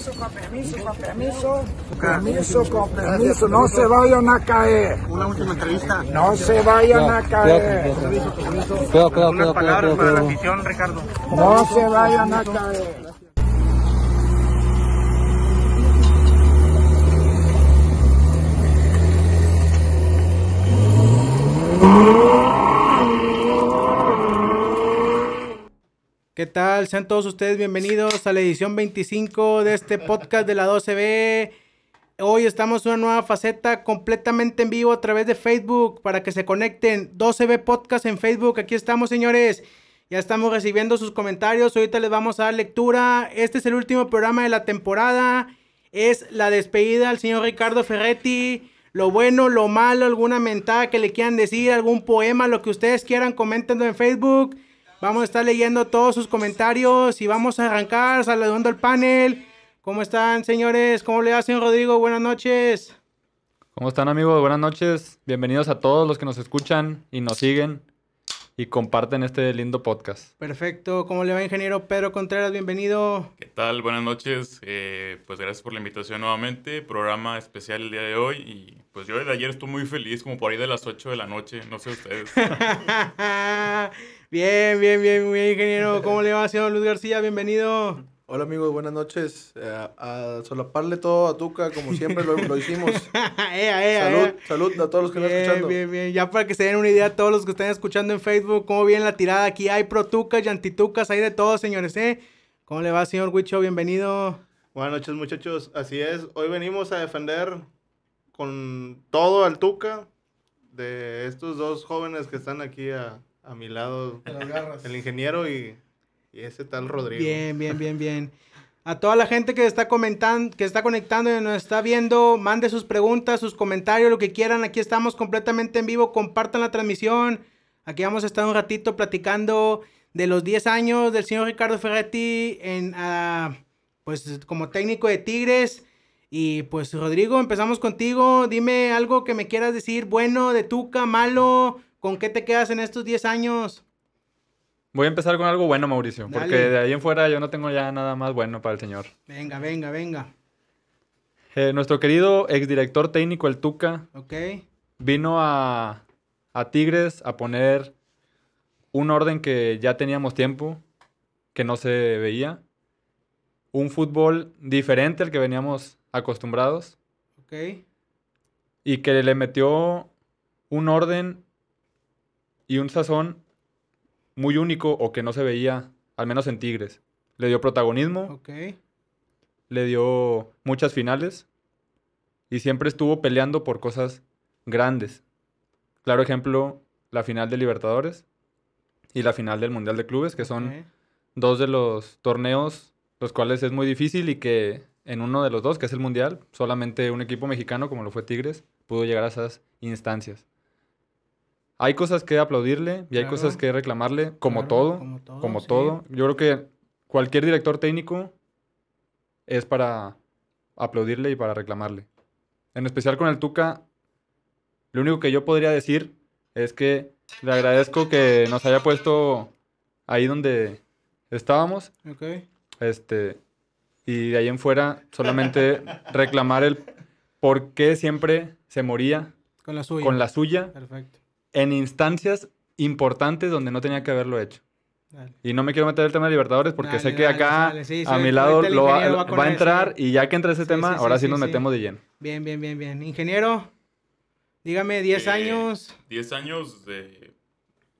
permiso, con permiso, con permiso. Permiso, con permiso. No se vayan a caer. Una última entrevista. No se vayan a caer. Cuidado, cuidado, Unas cuidado, palabras cuidado, para la afición, Ricardo. No se vayan a caer. ¿Qué tal? Sean todos ustedes bienvenidos a la edición 25 de este podcast de la 12B. Hoy estamos en una nueva faceta completamente en vivo a través de Facebook para que se conecten. 12B Podcast en Facebook. Aquí estamos, señores. Ya estamos recibiendo sus comentarios. Ahorita les vamos a dar lectura. Este es el último programa de la temporada. Es la despedida al señor Ricardo Ferretti. Lo bueno, lo malo, alguna mentada que le quieran decir, algún poema, lo que ustedes quieran, coméntenlo en Facebook. Vamos a estar leyendo todos sus comentarios y vamos a arrancar saludando al panel. ¿Cómo están, señores? ¿Cómo le hacen, Rodrigo? Buenas noches. ¿Cómo están amigos? Buenas noches. Bienvenidos a todos los que nos escuchan y nos siguen y comparten este lindo podcast. Perfecto. ¿Cómo le va, ingeniero Pedro Contreras? Bienvenido. ¿Qué tal? Buenas noches. Eh, pues gracias por la invitación nuevamente. Programa especial el día de hoy. Y pues yo desde ayer estuve muy feliz, como por ahí de las 8 de la noche. No sé ustedes. bien, bien, bien, bien, ingeniero. ¿Cómo le va, señor Luz García? Bienvenido. Hola amigos, buenas noches. Eh, a solaparle todo a Tuca, como siempre lo, lo hicimos. ea, ea, salud, ea. salud a todos los que están escuchando. bien, bien. Ya para que se den una idea todos los que están escuchando en Facebook, cómo viene la tirada. Aquí hay protucas y antitucas, hay de todo, señores, ¿eh? ¿Cómo le va, señor Huicho? Bienvenido. Buenas noches, muchachos. Así es. Hoy venimos a defender con todo al Tuca de estos dos jóvenes que están aquí a, a mi lado. El ingeniero y, y ese tal Rodrigo. Bien, bien, bien, bien. A toda la gente que está comentando, que está conectando y nos está viendo, mande sus preguntas, sus comentarios, lo que quieran. Aquí estamos completamente en vivo. Compartan la transmisión. Aquí vamos a estar un ratito platicando de los 10 años del señor Ricardo Ferretti en, ah, pues, como técnico de Tigres. Y pues, Rodrigo, empezamos contigo. Dime algo que me quieras decir, bueno, de Tuca, malo. ¿Con qué te quedas en estos 10 años? Voy a empezar con algo bueno, Mauricio, porque de ahí en fuera yo no tengo ya nada más bueno para el señor. Venga, venga, venga. Eh, nuestro querido exdirector técnico, el Tuca, Ok. vino a, a Tigres a poner un orden que ya teníamos tiempo, que no se veía. Un fútbol diferente al que veníamos acostumbrados. Ok. y que le metió un orden y un sazón muy único o que no se veía, al menos en Tigres. Le dio protagonismo, le dio muchas finales y siempre estuvo peleando por cosas grandes. Claro ejemplo, la final de Libertadores y la final del Mundial de Clubes, que son dos de los torneos los cuales es muy difícil y que en uno de los dos, que es el Mundial, solamente un equipo mexicano, como lo fue Tigres, pudo llegar a esas instancias. Hay cosas que aplaudirle y hay Claro. cosas que reclamarle, como Claro, todo, como todo, como sí. todo. Yo creo que cualquier director técnico es para aplaudirle y para reclamarle. En especial con el Tuca, lo único que yo podría decir es que le agradezco que nos haya puesto ahí donde estábamos, Ok. este, y de ahí en fuera solamente reclamar el por qué siempre se moría Con la suya. con la suya Perfecto. En instancias importantes donde no tenía que haberlo hecho. Dale. Y no me quiero meter el tema de Libertadores porque Dale, sé que dale, acá dale, sí, a sí, mi lado lo va, va a eso. entrar y ya que entre ese Sí, tema, sí, ahora sí, sí, nos sí. metemos de lleno. Bien, bien, bien, bien. Ingeniero, dígame, 10 Eh, años. 10 años de...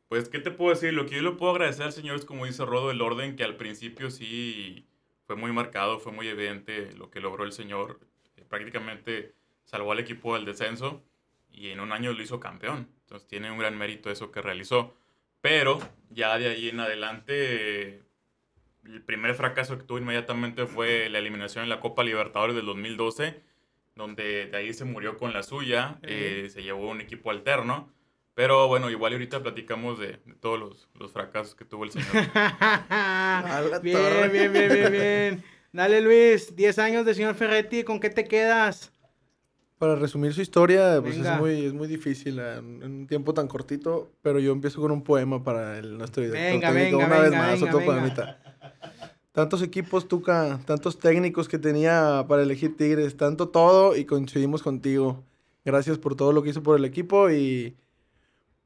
Pues, ¿qué te puedo decir? Lo que yo le puedo agradecer al señor es, como dice Rodo, el orden que al principio sí fue muy marcado, fue muy evidente lo que logró el señor. Eh, Prácticamente salvó al equipo del descenso y en un año lo hizo campeón. Entonces tiene un gran mérito eso que realizó. Pero ya de ahí en adelante, el primer fracaso que tuvo inmediatamente fue la eliminación en la Copa Libertadores del 2012, donde de ahí se murió con la suya, eh, se llevó un equipo alterno. Pero bueno, igual ahorita platicamos de, de todos los, los fracasos que tuvo el señor. bien, bien, bien, bien, bien. Dale, Luis, 10 años del señor Ferretti, ¿con qué te quedas? Para resumir su historia, pues es muy, es muy difícil en, un tiempo tan cortito, pero yo empiezo con un poema para el, nuestro director Venga, venga, una vez venga, más, venga, otro poemita. tantos equipos, Tuca, tantos técnicos que tenía para elegir Tigres, tanto todo y coincidimos contigo. Gracias por todo lo que hizo por el equipo y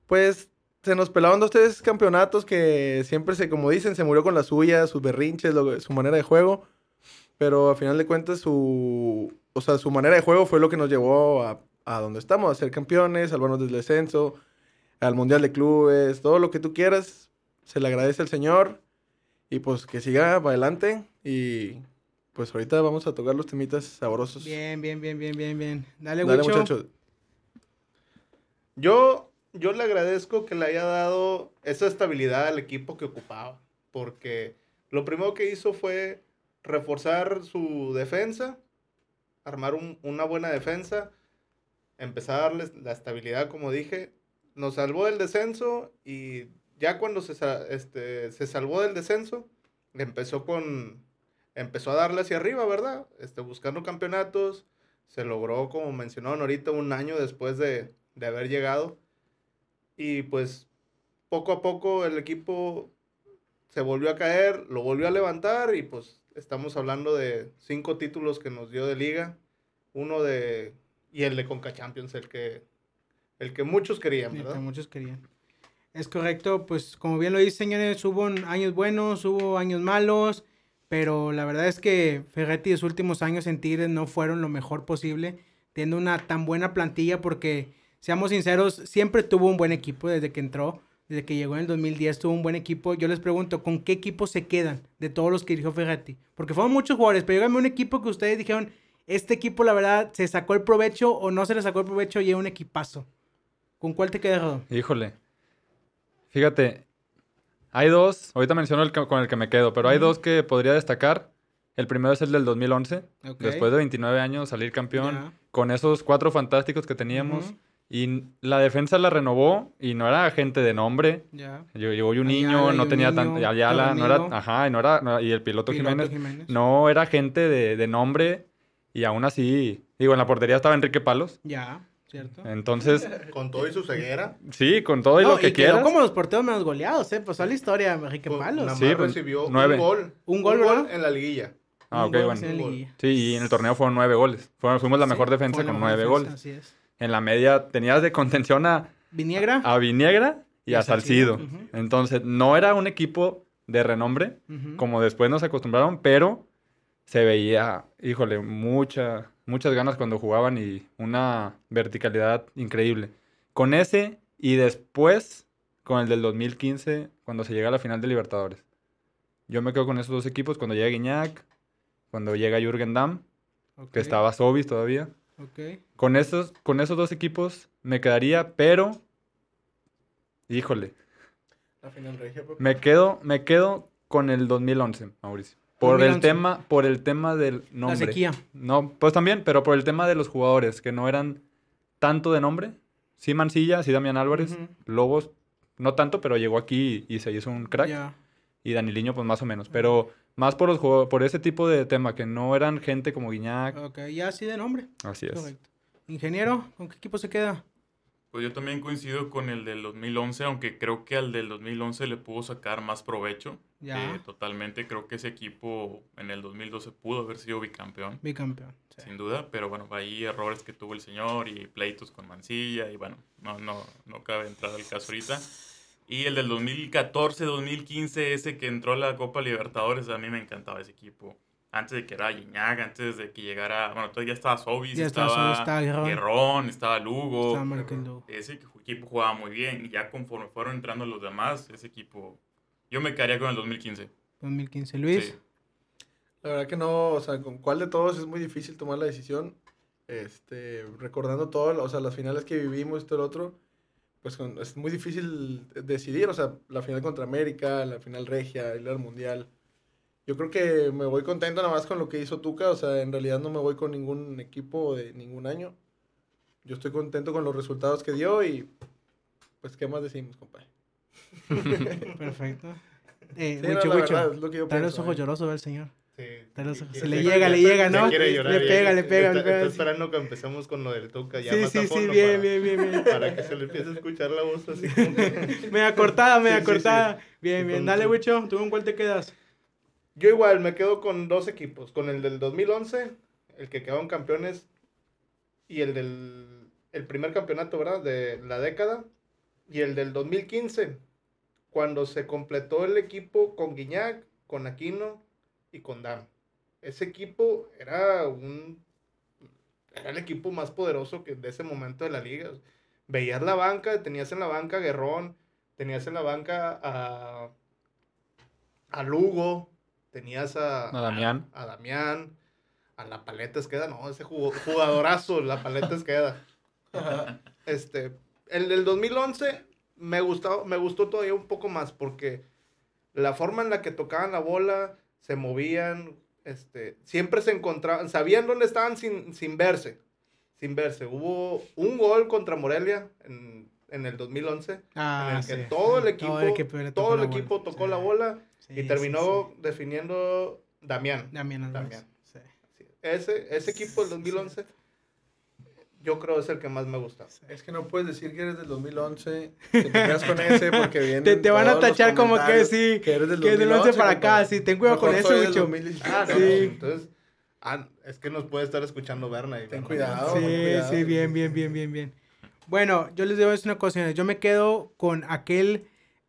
pues se nos pelaban dos, tres campeonatos que siempre se, como dicen, se murió con las suyas, sus berrinches, lo- su manera de juego. Pero a final de cuentas su, o sea, su manera de juego fue lo que nos llevó a, a donde estamos, a ser campeones, salvarnos del descenso, al Mundial de Clubes, todo lo que tú quieras. Se le agradece al Señor y pues que siga para adelante y pues ahorita vamos a tocar los temitas sabrosos. Bien, bien, bien, bien, bien, bien. Dale, Dale, muchachos. Yo, yo le agradezco que le haya dado esa estabilidad al equipo que ocupaba. Porque lo primero que hizo fue reforzar su defensa, armar un- una buena defensa, empezar a darles la estabilidad, como dije. Nos salvó del descenso y ya cuando se, este, se salvó del descenso, empezó con empezó a darle hacia arriba, ¿verdad? Este, buscando campeonatos. Se logró, como mencionaron ahorita, un año después de, de haber llegado. Y pues poco a poco el equipo se volvió a caer, lo volvió a levantar y pues estamos hablando de cinco títulos que nos dio de liga. Uno de... Y el de Conca Champions, el que, el que muchos querían, Sí, que ¿verdad? muchos querían. Es correcto, pues como bien lo dice, señores, hubo años buenos, hubo años malos, pero la verdad es que Ferretti de sus últimos años en Tigres no fueron lo mejor posible, teniendo una tan buena plantilla porque, seamos sinceros, siempre tuvo un buen equipo desde que entró, desde que llegó en el 2010 tuvo un buen equipo. Yo les pregunto, ¿con qué equipo se quedan de todos los que dirigió Ferretti? Porque fueron muchos jugadores, pero díganme un equipo que ustedes dijeron, este equipo la verdad se sacó el provecho o no se le sacó el provecho y es un equipazo. ¿Con cuál te quedas? Híjole. Fíjate, hay dos, ahorita menciono el que- con el que me quedo, pero hay dos que podría destacar. El primero es el del 2011, Ok. después de 29 años salir campeón, con esos cuatro fantásticos que teníamos. Y la defensa la renovó y no era gente de nombre. Ya. Llegó un Ayala, niño, no tenía tan... Yuninho, Ayala, no era... Ajá, y, no era, no- y el piloto, Piloto Jiménez, Jiménez. no era gente de, de nombre y aún así... Digo, en la portería estaba Enrique Palos. Ya, ¿cierto? Entonces, Con todo y su ceguera. sí, con todo y No, lo que quedó quieras. como los porteros menos goleados, ¿eh? Pasó a la historia, Enrique pues, Palos. nada Sí, más pues, recibió nueve. un gol. Un gol, ¿verdad? en la liguilla. Ah, Un ok, gol bueno. en la Un gol. liguilla. Sí, y en el torneo fueron nueve goles. Fueron- fuimos la mejor Sí, defensa con nueve defensa, goles. Así es. En la media tenías de contención a, Viniegra. a Viniegra y, Y a a Salcido. Entonces, no era un equipo de renombre, como después nos acostumbraron, pero se veía, híjole, mucha, muchas ganas cuando jugaban y una verticalidad increíble. Con ese y después con el del 2015, cuando se llega a la final de Libertadores. Yo me quedo con esos dos equipos cuando llega Guiñac, cuando llega Jürgen Damm, que estaba Sobis todavía. Ok. Con esos, con esos dos equipos me quedaría, pero. Híjole. La final regia, papá. Me quedo, me quedo con el 2011, Mauricio. Por 2011. el tema, por el tema del nombre. sequía. No, pues también, pero por el tema de los jugadores que no eran tanto de nombre. Sí Mancilla, sí Damián Álvarez. Lobos, no tanto, pero llegó aquí y, y se hizo un crack. Ya. Y Daniliño, pues más o menos. Pero más por los jugadores, por ese tipo de tema, que no eran gente como Guiñac. Ok, ya así de nombre. Así es. Correcto. Ingeniero, ¿con qué equipo se queda? Pues yo también coincido con el del 2011, aunque creo que al del 2011 le pudo sacar más provecho. Ya. Eh, totalmente, creo que ese equipo en el 2012 pudo haber sido bicampeón, Bicampeón. sí. sin duda, pero bueno, ahí errores que tuvo el señor y pleitos con Mancilla y bueno, no, no, no cabe entrar al caso ahorita. Y el del 2014, 2015, ese que entró a la Copa Libertadores, a mí me encantaba ese equipo. Antes de que era Guiñac, antes de que llegara, bueno, todavía estaba Sobis, Ya estaba estaba, Sobis, estaba Guerrón. Guerrón, estaba Lugo. Estaba marcando. Ese equipo jugaba muy bien y ya conforme fueron entrando los demás, ese equipo, yo me quedaría con el 2015. 2015. Luis. Sí. La verdad que no, o sea, con cuál de todos es muy difícil tomar la decisión. Este, recordando todo, o sea, las finales que vivimos y todo el otro, pues con- es muy difícil decidir, o sea, la final contra América, la final regia, el mundial. Yo creo que me voy contento nada más con lo que hizo Tuca, o sea, en realidad no me voy con ningún equipo de ningún año. Yo estoy contento con los resultados que dio y pues qué más decimos, compadre. Perfecto. Eh, Sí, no, Wicho, la Wicho. verdad, es lo que yo Trae los pienso, ojos eh. llorosos el señor. Sí. Los Sí, sí, Se sí, le sí, llega, le llega, ¿no? Le pega, le pega, le está, pega, está sí. esperando que empecemos con lo del Tuca ya Sí, más a sí, sí, fondo bien, para, bien, bien, bien. para que se le empiece a escuchar la voz así como que... Media cortada, media Sí, sí, sí. cortada. Bien, bien. Dale, Wicho. ¿Tú con cuál te quedas? Yo igual me quedo con dos equipos, con el del 2011, el que quedaron campeones, y el del el primer campeonato, ¿verdad? De la década, y el del 2015, cuando se completó el equipo con Guiñac, con Aquino y con Dam. Ese equipo era un era el equipo más poderoso que de ese momento de la liga. Veías la banca, tenías en la banca a Guerrón, tenías en la banca a, a Lugo, tenías a, A Damián. a, Damián, a la paleta Esqueda, no, ese jugo- jugadorazo, la paleta Esqueda. Este, el del 2011 me gustó, me gustó todavía un poco más porque la forma en la que tocaban la bola, se movían, este, siempre se encontraban, sabían dónde estaban sin, sin verse, sin verse. Hubo un gol contra Morelia en, en el 2011, Ah, en el que sí. todo el equipo, Todo el equipo, todo tocó el la bola. equipo tocó Sí. la bola Sí, y terminó definiendo Damián. Damián. Damián. Ese, ese equipo del 2011, yo creo es el que más me gusta. Es que no puedes decir que eres del 2011, que te quedas con ese porque vienen Te, te van a tachar como que sí, que eres del que es del 11 para acá, sí, ten cuidado con eso, bicho. 2017. Ah, Sí. entonces, ah, es que nos puede estar escuchando Berna. Y Ten Berna- cuidado. Sí, cuidado. sí, bien, bien, bien, bien, bien. Bueno, yo les digo es una cosa. Yo me quedo con aquel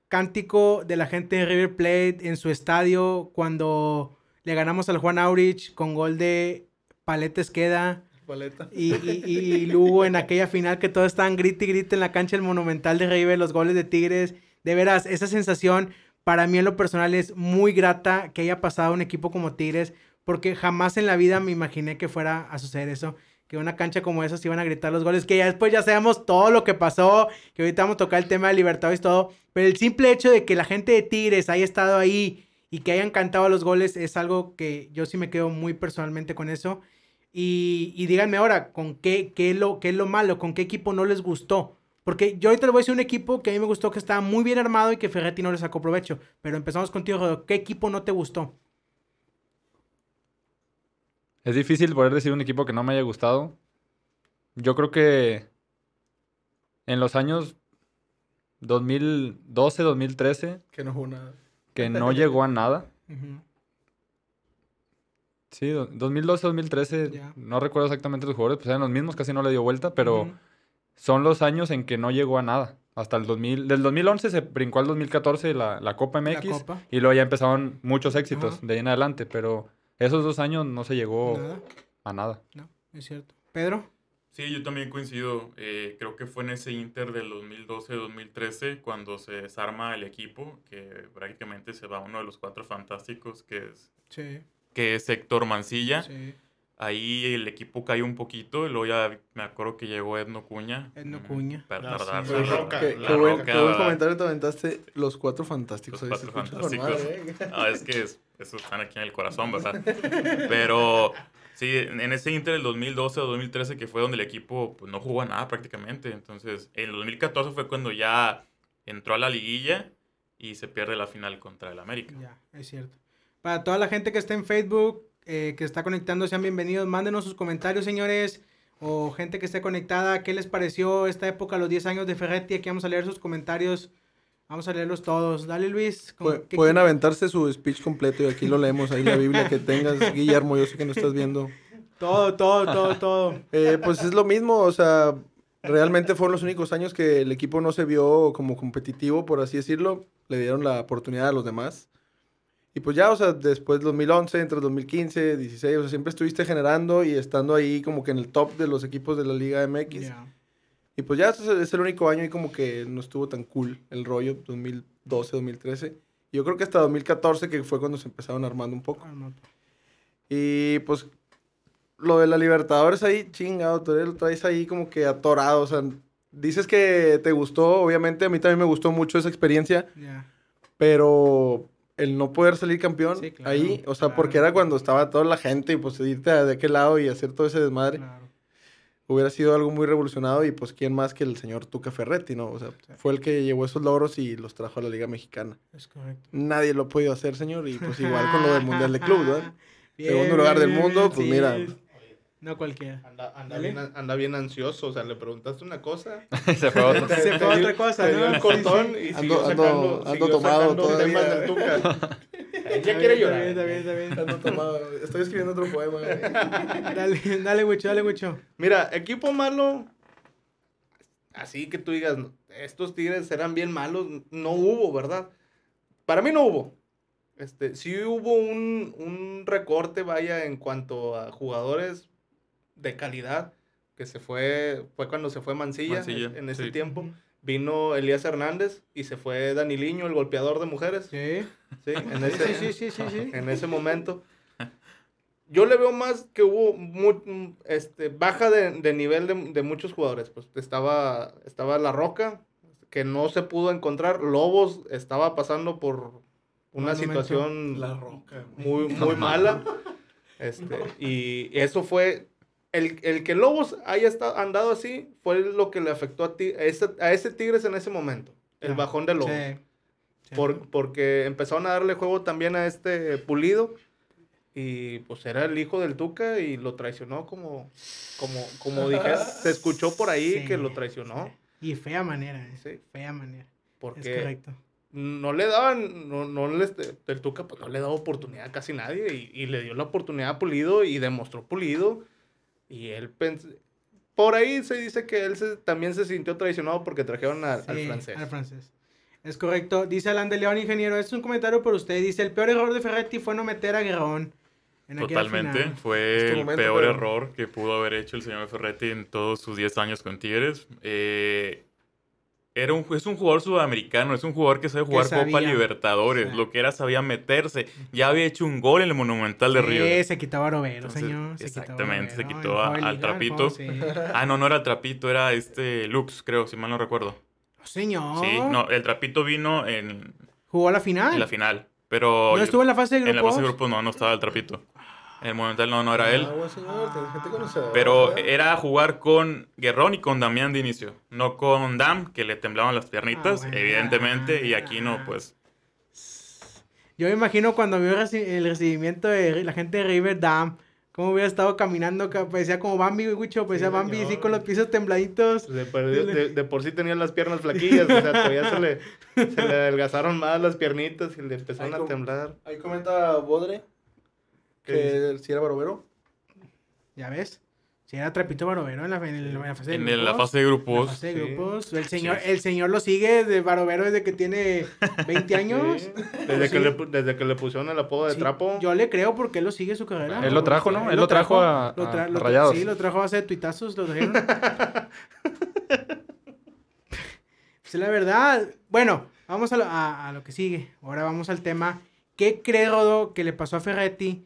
cántico de la gente de River Plate en su estadio cuando le ganamos al Juan Aurich con gol de Paleta Esqueda Paleta. y, y, Lugo en aquella final que todos estaban grite y grite en la cancha del Monumental de River, los goles de Tigres. De veras, esa sensación para mí en lo personal es muy grata que haya pasado un equipo como Tigres, porque jamás en la vida me imaginé que fuera a suceder eso. Que una cancha como esa se iban a gritar los goles, que ya después ya sabemos todo lo que pasó, que ahorita vamos a tocar el tema de Libertadores y todo, pero el simple hecho de que la gente de Tigres haya estado ahí y que hayan cantado los goles es algo que yo sí me quedo muy personalmente con eso. Y, y díganme ahora, ¿con qué, qué, es lo, qué es lo malo? ¿Con qué equipo no les gustó? Porque yo ahorita les voy a decir un equipo que a mí me gustó, que estaba muy bien armado y que Ferretti no le sacó provecho. Pero empezamos contigo, Rodo. ¿Qué equipo no te gustó? Es difícil poder decir un equipo que no me haya gustado. Yo creo que en los años 2012, 2013, Que no jugó nada. que no llegó a nada. Sí, do- 2012, 2013, Ya. no recuerdo exactamente los jugadores, pues eran los mismos, casi no le dio vuelta, pero son los años en que no llegó a nada. Hasta el 2000, del 2011 se brincó al 2014 la, la Copa La MX Copa. y luego ya empezaron muchos éxitos de ahí en adelante, pero esos dos años no se llegó Nada, a nada. no, es cierto. Pedro. Sí, yo también coincido. Eh, creo que fue en ese Inter del 2012-2013 cuando se desarma el equipo, que prácticamente se va uno de los cuatro fantásticos, que es, Sí, que es Héctor Mancilla. sí. Ahí el equipo cayó un poquito y luego ya me acuerdo que llegó Edno Cuña. Edno Mm, Cuña. Para sí, tardarse. la la- Roca, Qué, la qué buen, comentario te aventaste. Los cuatro fantásticos. Los cuatro fantásticos. Ah, es que es- esos están aquí en el corazón, ¿verdad? Pero sí, en en ese Inter del 2012 o 2013 que fue donde el equipo pues, no jugó a nada prácticamente. Entonces, en el 2014 fue cuando ya entró a la liguilla y se pierde la final contra el América. Ya, es cierto. Para toda la gente que está en Facebook, eh, que está conectando, sean bienvenidos. Mándenos sus comentarios, señores. O gente que esté conectada, ¿qué les pareció esta época, los 10 años de Ferretti? Aquí vamos a leer sus comentarios. Vamos a leerlos todos. Dale, Luis. ¿con Pu- qué- Pueden aventarse su speech completo y aquí lo leemos. Ahí la Biblia que tengas, Guillermo. Yo sé que no estás viendo. Todo, todo, todo, todo. Eh, pues es lo mismo, o sea, realmente fueron los únicos años que el equipo no se vio como competitivo, por así decirlo. Le dieron la oportunidad a los demás. Y pues ya, o sea, después 2011, entre 2015, 16, o sea, siempre estuviste generando y estando ahí como que en el top de los equipos de la Liga MX. Ya. Y pues ya, es el- único año y como que no estuvo tan cool el rollo, 2012, 2013. Y yo creo que hasta 2014, que fue cuando se empezaron armando un poco. Ah. Y pues lo de la Libertadores ahí, chingado, tú lo traes ahí como que atorado, o sea, dices que te gustó, obviamente a mí también me gustó mucho esa experiencia, Ya. pero el no poder salir campeón Sí, claro, ahí, o sea, claro. porque era cuando estaba toda la gente y pues irte de aquel lado y hacer todo ese desmadre, Claro. hubiera sido algo muy revolucionado y pues quién más que el señor Tuca Ferretti, ¿no? O sea, Sí. fue el que llevó esos logros y los trajo a la Liga Mexicana. Es correcto. Nadie lo ha podido hacer, señor, y pues igual con lo del Mundial de Club, ¿verdad? Bien, Segundo lugar del mundo, pues sí. mira. No cualquiera. Anda, anda, bien, anda bien ansioso, o sea, le preguntaste una cosa. Se fue otro. te- Se fue otra cosa, ¿no? el Sí, cortón sí. y Ando- siguió ando- sacando, ando siguió tomado sacando todavía. temas del Tuca. ya quiere llorar. Está bien, está bien, Ando tomado, Estoy escribiendo otro poema. Dale, dale mucho, dale mucho. Mira, equipo malo, así que tú digas, estos Tigres eran bien malos, no hubo, ¿verdad? Para mí no hubo. Este, sí hubo un, un recorte, vaya, en cuanto a jugadores de calidad, que se fue, fue cuando se fue Mancilla, Mancilla, en ese sí. tiempo. Vino Elías Hernández y se fue Daniliño, el golpeador de mujeres. Sí. Sí, en Sí, ese, sí, sí, sí, sí. en ese momento. Yo le veo más que hubo mu- este, baja de, de nivel de, de muchos jugadores. Pues estaba, estaba La Roca, que no se pudo encontrar. Lobos estaba pasando por una situación La roca. muy, muy mala. Este, y eso fue. El, el que Lobos haya estado, andado así fue lo que le afectó a, ti, a, ese, a ese Tigres en ese momento. El Ah, bajón de Lobos. Sí. Sí. Por- porque empezaron a darle juego también a este Pulido. Y pues era el hijo del Tuca y lo traicionó como, como, como dije, se escuchó por ahí Sí, que lo traicionó. Y fea manera, eh. Sí. Fea manera. Es Porque correcto. no le daban, no, no les, el Tuca pues no le daba oportunidad a casi nadie. Y, y le dio la oportunidad a Pulido y demostró Pulido. Y él pensó, por ahí se dice que él se- también se sintió traicionado porque trajeron a- al francés. Al francés. Es correcto. Dice Alan de León, ingeniero. Este es un comentario por usted. Dice: el peor error de Ferretti fue no meter a Guerrón. Totalmente. final". Fue el momento, peor pero- error que pudo haber hecho el señor Ferretti en todos sus 10 años con Tigres. Eh, era un, es un jugador sudamericano, es un jugador que sabe Que jugar Copa sabía. Libertadores. Lo que era sabía meterse. Ya había hecho un gol en el Monumental de Río. Sí, se quitó a Entonces, señor. Se exactamente, se quitó a al trapito. sí. Ah, no, no era Trapito, era este Lux, creo, si mal no recuerdo. Señor. Sí, no, el Trapito vino en, Jugó a la final. en la final. Pero ¿No estuvo en la fase de en la grupos? fase de grupos no, no estaba el Trapito. En el Monumental no, no era él. Ah, buen señor, tienes gente conocedora, Pero era jugar con Guerrón y con Damián de inicio, no con Dam, que le temblaban las piernitas, Ah, bueno. evidentemente, y aquí no, pues. Yo me imagino cuando vio el reci- el recibimiento de la gente de River Dam, cómo hubiera estado caminando, parecía como Bambi, Wicho, parecía Sí, Bambi así con los pisos tembladitos. De, por- de- de por sí tenían las piernas flaquillas, o sea, todavía se le, se le adelgazaron más las piernitas y le empezaron a temblar. Ahí comenta Bodre ¿Qué que si era Barovero. ¿Ya ves? Si era Trapito Barovero en la, en el- en la fase de En grupos. el- la fase de En la grupos, fase de sí. grupos. El señor, Sí. el señor lo sigue de Barovero desde que tiene 20 años. Sí, Desde, Sí. que le, desde que le pusieron el apodo de Sí, trapo. Yo le creo porque él lo sigue su carrera. Él lo trajo, ¿no? Él lo trajo a- lo tra- a lo tra- Rayados. Sí, lo trajo a base de tuitazos, lo trajeron. pues la verdad. Bueno, vamos a lo, a- a lo que sigue. Ahora vamos al tema. ¿Qué cree Rodo que le pasó a Ferretti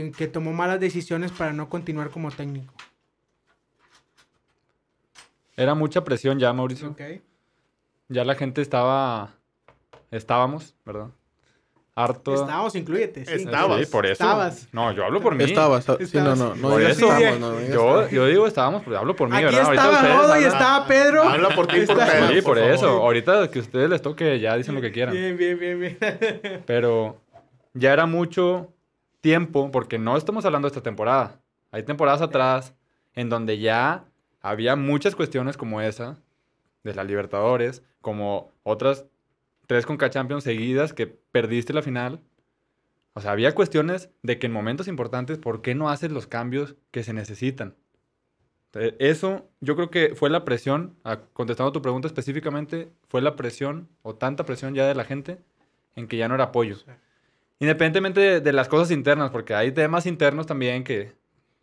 en que tomó malas decisiones para no continuar como técnico? Era mucha presión ya, Mauricio. Ok. Ya la gente estaba. Estábamos, ¿verdad? Harto. Estábamos, incluyete. Sí. Estabas. Sí, por eso. Estabas. No, yo hablo por mí. Estabas. Sí, no, no, no Por eso. no Yo, digo estábamos, pero hablo por mí, Aquí ¿verdad? Ahorita estaba ustedes Rodo y estaba Pedro. Habla por ti, por Pedro, Sí, por eso. Ahorita que a ustedes les toque, ya dicen lo que quieran. Bien, bien, bien, bien. Pero ya era mucho tiempo, porque no estamos hablando de esta temporada. Hay temporadas atrás en donde ya había muchas cuestiones como esa, de la Libertadores, como otras tres Conca Champions seguidas que perdiste la final. O sea, había cuestiones de que en momentos importantes, ¿por qué no haces los cambios que se necesitan? Eh, Eso, yo creo que fue la presión, a- contestando tu pregunta específicamente, fue la presión o tanta presión ya de la gente en que ya no era apoyo. Independientemente de, de las cosas internas, porque hay temas internos también que,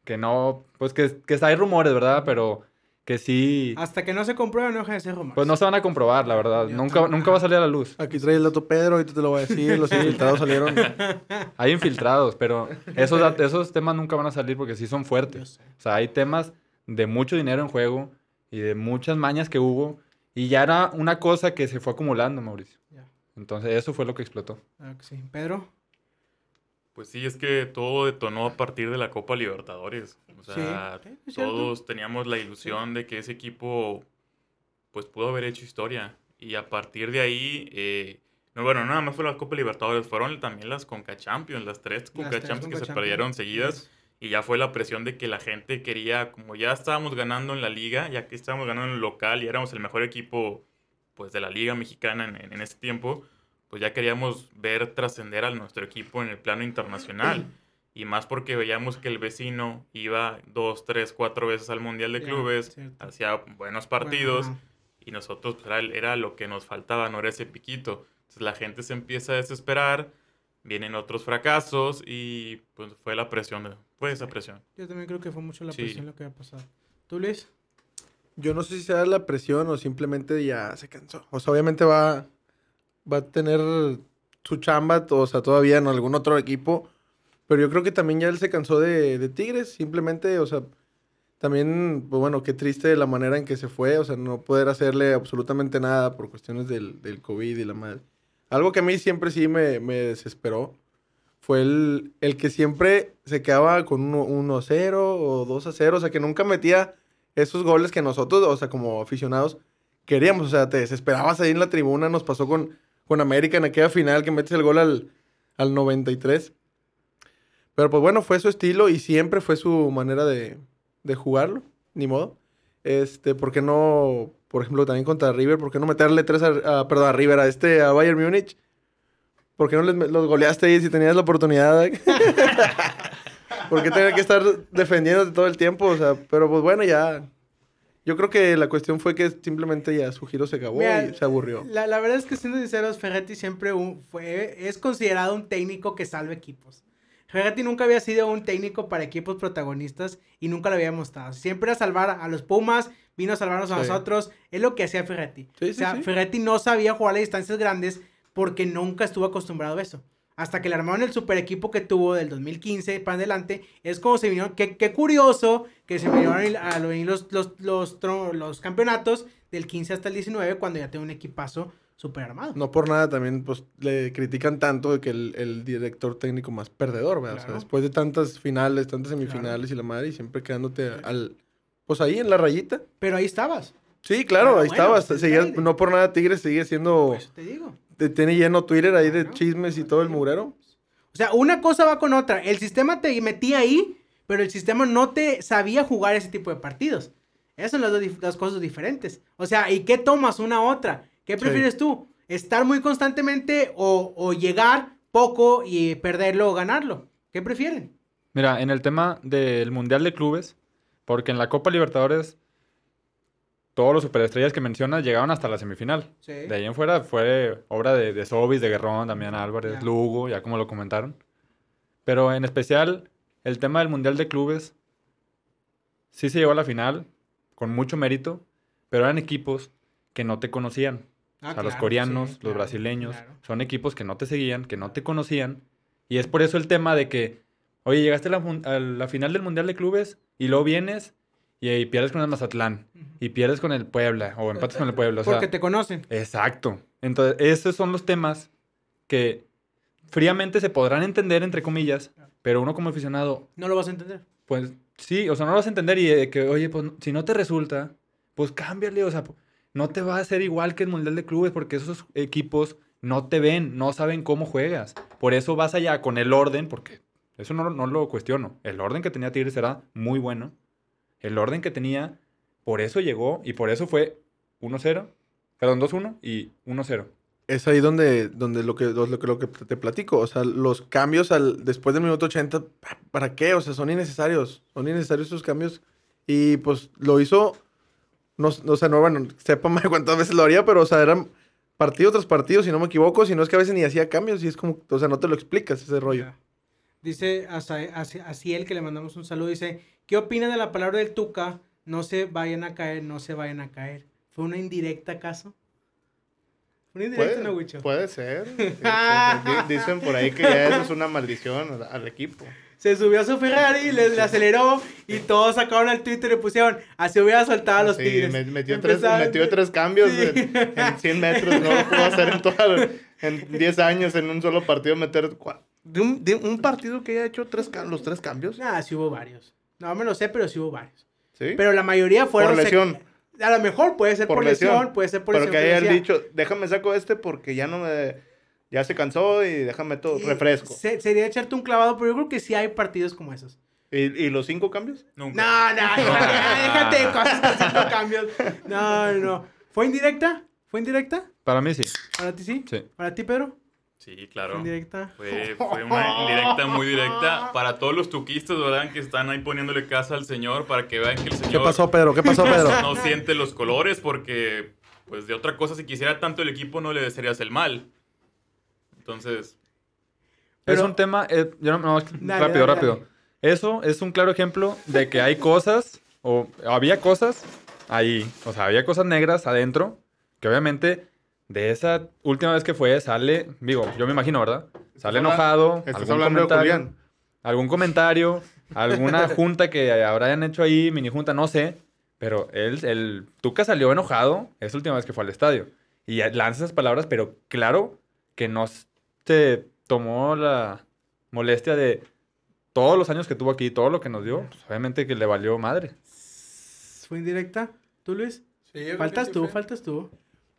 que no, pues que, que hay rumores, ¿verdad? Pero que sí, Hasta que no se compruebe, no deja de ser rumores. pues no se van a comprobar, la verdad. Yo Nunca, nunca va a salir a la luz. Aquí trae el dato Pedro, ahorita te lo voy a decir. Los infiltrados salieron. Hay infiltrados, pero esos, esos temas nunca van a salir porque sí son fuertes. O sea, hay temas de mucho dinero en juego y de muchas mañas que hubo. Y ya era una cosa que se fue acumulando, Mauricio. Entonces, eso fue lo que explotó. Que sí. Pedro. Pues sí, es que todo detonó a partir de la Copa Libertadores. O sea, Sí, todos teníamos la ilusión de que ese equipo pues pudo haber hecho historia. Y a partir de ahí, eh, no, bueno, nada más fue la Copa Libertadores, fueron también las Conca Champions, las tres Conca tres Champions que se perdieron seguidas. Y ya fue la presión de que la gente quería, como ya estábamos ganando en la liga, ya que estábamos ganando en el local y éramos el mejor equipo pues de la liga mexicana en, en ese tiempo, pues ya queríamos ver trascender a nuestro equipo en el plano internacional. Y más porque veíamos que el vecino iba dos, tres, cuatro veces al Mundial de Clubes, hacía buenos partidos. Bueno. Y nosotros pues, era, era lo que nos faltaba, no era ese piquito. Entonces la gente se empieza a desesperar, vienen otros fracasos y pues fue la presión, fue esa presión. Yo también creo que fue mucho la Sí. presión lo que había pasado. ¿Tú, Luis? Yo no sé si sea la presión o simplemente ya se cansó. O sea, obviamente va, va a tener su chamba, o sea, todavía en algún otro equipo. Pero yo creo que también ya él se cansó de, de Tigres. Simplemente, o sea, también, pues bueno, qué triste la manera en que se fue. O sea, no poder hacerle absolutamente nada por cuestiones del, del COVID y la madre. Algo que a mí siempre sí me, me desesperó fue el, el que siempre se quedaba con 1-0 o 2-0. O sea, que nunca metía esos goles que nosotros, o sea, como aficionados, queríamos. O sea, te desesperabas ahí en la tribuna. Nos pasó con, con América en aquella final que metes el gol al, al 93. Pero pues bueno, fue su estilo y siempre fue su manera de, de jugarlo. Ni modo. Este, ¿por qué no, por ejemplo, también contra River, por qué no meterle tres a, a- perdón, a River, a este, a Bayern Múnich? ¿Por qué no les, los goleaste ahí si tenías la oportunidad? ¿Por qué tener que estar defendiéndote todo el tiempo? O sea, pero pues bueno, ya. Yo creo que la cuestión fue que simplemente ya su giro se acabó Mira, y se aburrió. La, la verdad es que siendo sinceros, Ferretti siempre un- fue, es considerado un técnico que salva equipos. Ferretti nunca había sido un técnico para equipos protagonistas y nunca lo había mostrado. Siempre era salvar a los Pumas, vino a salvarnos a Sí. nosotros. Es lo que hacía Ferretti. Sí, o sea. Ferretti no sabía jugar a distancias grandes porque nunca estuvo acostumbrado a eso. Hasta que le armaron el super equipo que tuvo del 2015 para adelante, es como se vinieron, qué, qué curioso que se vinieron a lo- los, los, los, los campeonatos del 15 hasta el 19 cuando ya tengo un equipazo super armado. No por nada también pues le critican tanto de que el, el director técnico más perdedor, ¿verdad? O sea, Claro. después de tantas finales, tantas semifinales y la madre, y siempre quedándote al pues ahí en la rayita. Pero ahí estabas. Sí, claro, Ah, ahí bueno, estabas. pues, seguía- no por nada Tigres sigue siendo Por eso te digo. te- tiene lleno Twitter ahí de chismes y todo el mugrero. O sea, una cosa va con otra. El sistema te metía ahí, pero el sistema no te sabía jugar ese tipo de partidos. Esas son las dos, las cosas diferentes. O sea, ¿y qué tomas una u otra? ¿Qué prefieres tú? ¿Estar muy constantemente o, o llegar poco y perderlo o ganarlo? ¿Qué prefieren? Mira, en el tema del Mundial de Clubes, porque en la Copa Libertadores todos los superestrellas que mencionas llegaron hasta la semifinal. Sí. De ahí en fuera fue obra de, de Sobis, de Guerrón, Damián Álvarez, Ya. Lugo, ya como lo comentaron. Pero en especial, el tema del Mundial de Clubes sí se llegó a la final con mucho mérito, pero eran equipos que no te conocían. Ah, o sea, los coreanos, sí, los claro, brasileños, claro. son equipos que no te seguían, que no te conocían. Y es por eso el tema de que, oye, llegaste a la, a la final del Mundial de Clubes y luego vienes y, y pierdes con el Mazatlán y pierdes con el Puebla o empates con el Puebla. O sea, Porque te conocen. Exacto. Entonces, esos son los temas que fríamente se podrán entender, entre comillas, pero uno como aficionado, No lo vas a entender. pues sí, o sea, no lo vas a entender y de que, oye, pues si no te resulta, pues cámbiale, o sea, no te va a hacer igual que el Mundial de Clubes porque esos equipos no te ven, no saben cómo juegas. Por eso vas allá con el orden, porque eso no, no lo cuestiono. El orden que tenía Tigres era muy bueno. El orden que tenía, por eso llegó y por eso fue 1-0, perdón, 2-1 y 1-0. Es ahí donde, donde lo, que, lo, que, lo que te platico. O sea, los cambios al, después del minuto 80, ¿pa- ¿para qué? O sea, son innecesarios. Son innecesarios esos cambios. Y pues lo hizo, no, no sé, no, bueno, sépame cuántas veces lo haría, pero o sea, eran partido tras partido, si no me equivoco. Si no es que a veces ni hacía cambios y es como, o sea, no te lo explicas ese rollo. Ya. Dice así él que le mandamos un saludo. Dice, ¿qué opina de la palabra del Tuca? No se vayan a caer, no se vayan a caer. ¿Fue una indirecta acaso? ¿Una indirecta, Puede, no, Wicho? puede ser. Este, di- Dicen por ahí que ya eso es una maldición al- al equipo. Se subió a su Ferrari, le, le aceleró y todos sacaron al Twitter y pusieron, así hubiera soltado a los Sí, tigres. me- metió, tres, metió tres cambios Sí. en, en 100 metros. No lo pudo hacer en, toda, en 10 años en un solo partido. Meter. cua- De un, de un partido que haya hecho tres, los tres cambios. Nah, sí hubo varios. No me lo sé, pero sí hubo varios. ¿Sí? Pero la mayoría fueron... Por lesión. A lo mejor puede ser por, Por lesión, lesión. puede ser por Pero lesión. que pero hayan decía, dicho, déjame saco este porque ya no me. Ya se cansó y déjame todo. Refresco. se- sería echarte un clavado, pero yo creo que sí hay partidos como esos. ¿Y, y los cinco cambios? Nunca. No, no, déjate, déjate de cosas con cinco cambios. No, no, no. ¿Fue indirecta? ¿Fue indirecta? Para mí sí. ¿Para ti sí? Sí. ¿Para ti, Pedro? Sí, claro. ¿Indirecta? Fue, fue una indirecta muy directa para todos los tuquistas, ¿verdad? Que están ahí poniéndole casa al señor para que vean que el señor ¿Qué pasó, Pedro? ¿Qué pasó, Pedro? no siente los colores porque, pues, de otra cosa, si quisiera tanto el equipo, no le desearías el mal. Entonces, es un tema, eh, yo no, no, Dale, rápido, dale, rápido. dale. Eso es un claro ejemplo de que hay cosas, o había cosas ahí, o sea, había cosas negras adentro, que obviamente de esa última vez que fue sale, digo, yo me imagino, ¿verdad? Sale enojado, Estás algún hablando de comentario, Julián. algún comentario, alguna junta que habrán hecho ahí, mini junta, no sé, pero él, el Tuca salió enojado esa última vez que fue al estadio y lanza esas palabras, pero claro que no se tomó la molestia de todos los años que tuvo aquí, todo lo que nos dio, pues, obviamente que le valió madre. ¿Fue indirecta? ¿Tú, Luis? Sí, yo creo Faltas que sí tú, faltas tú.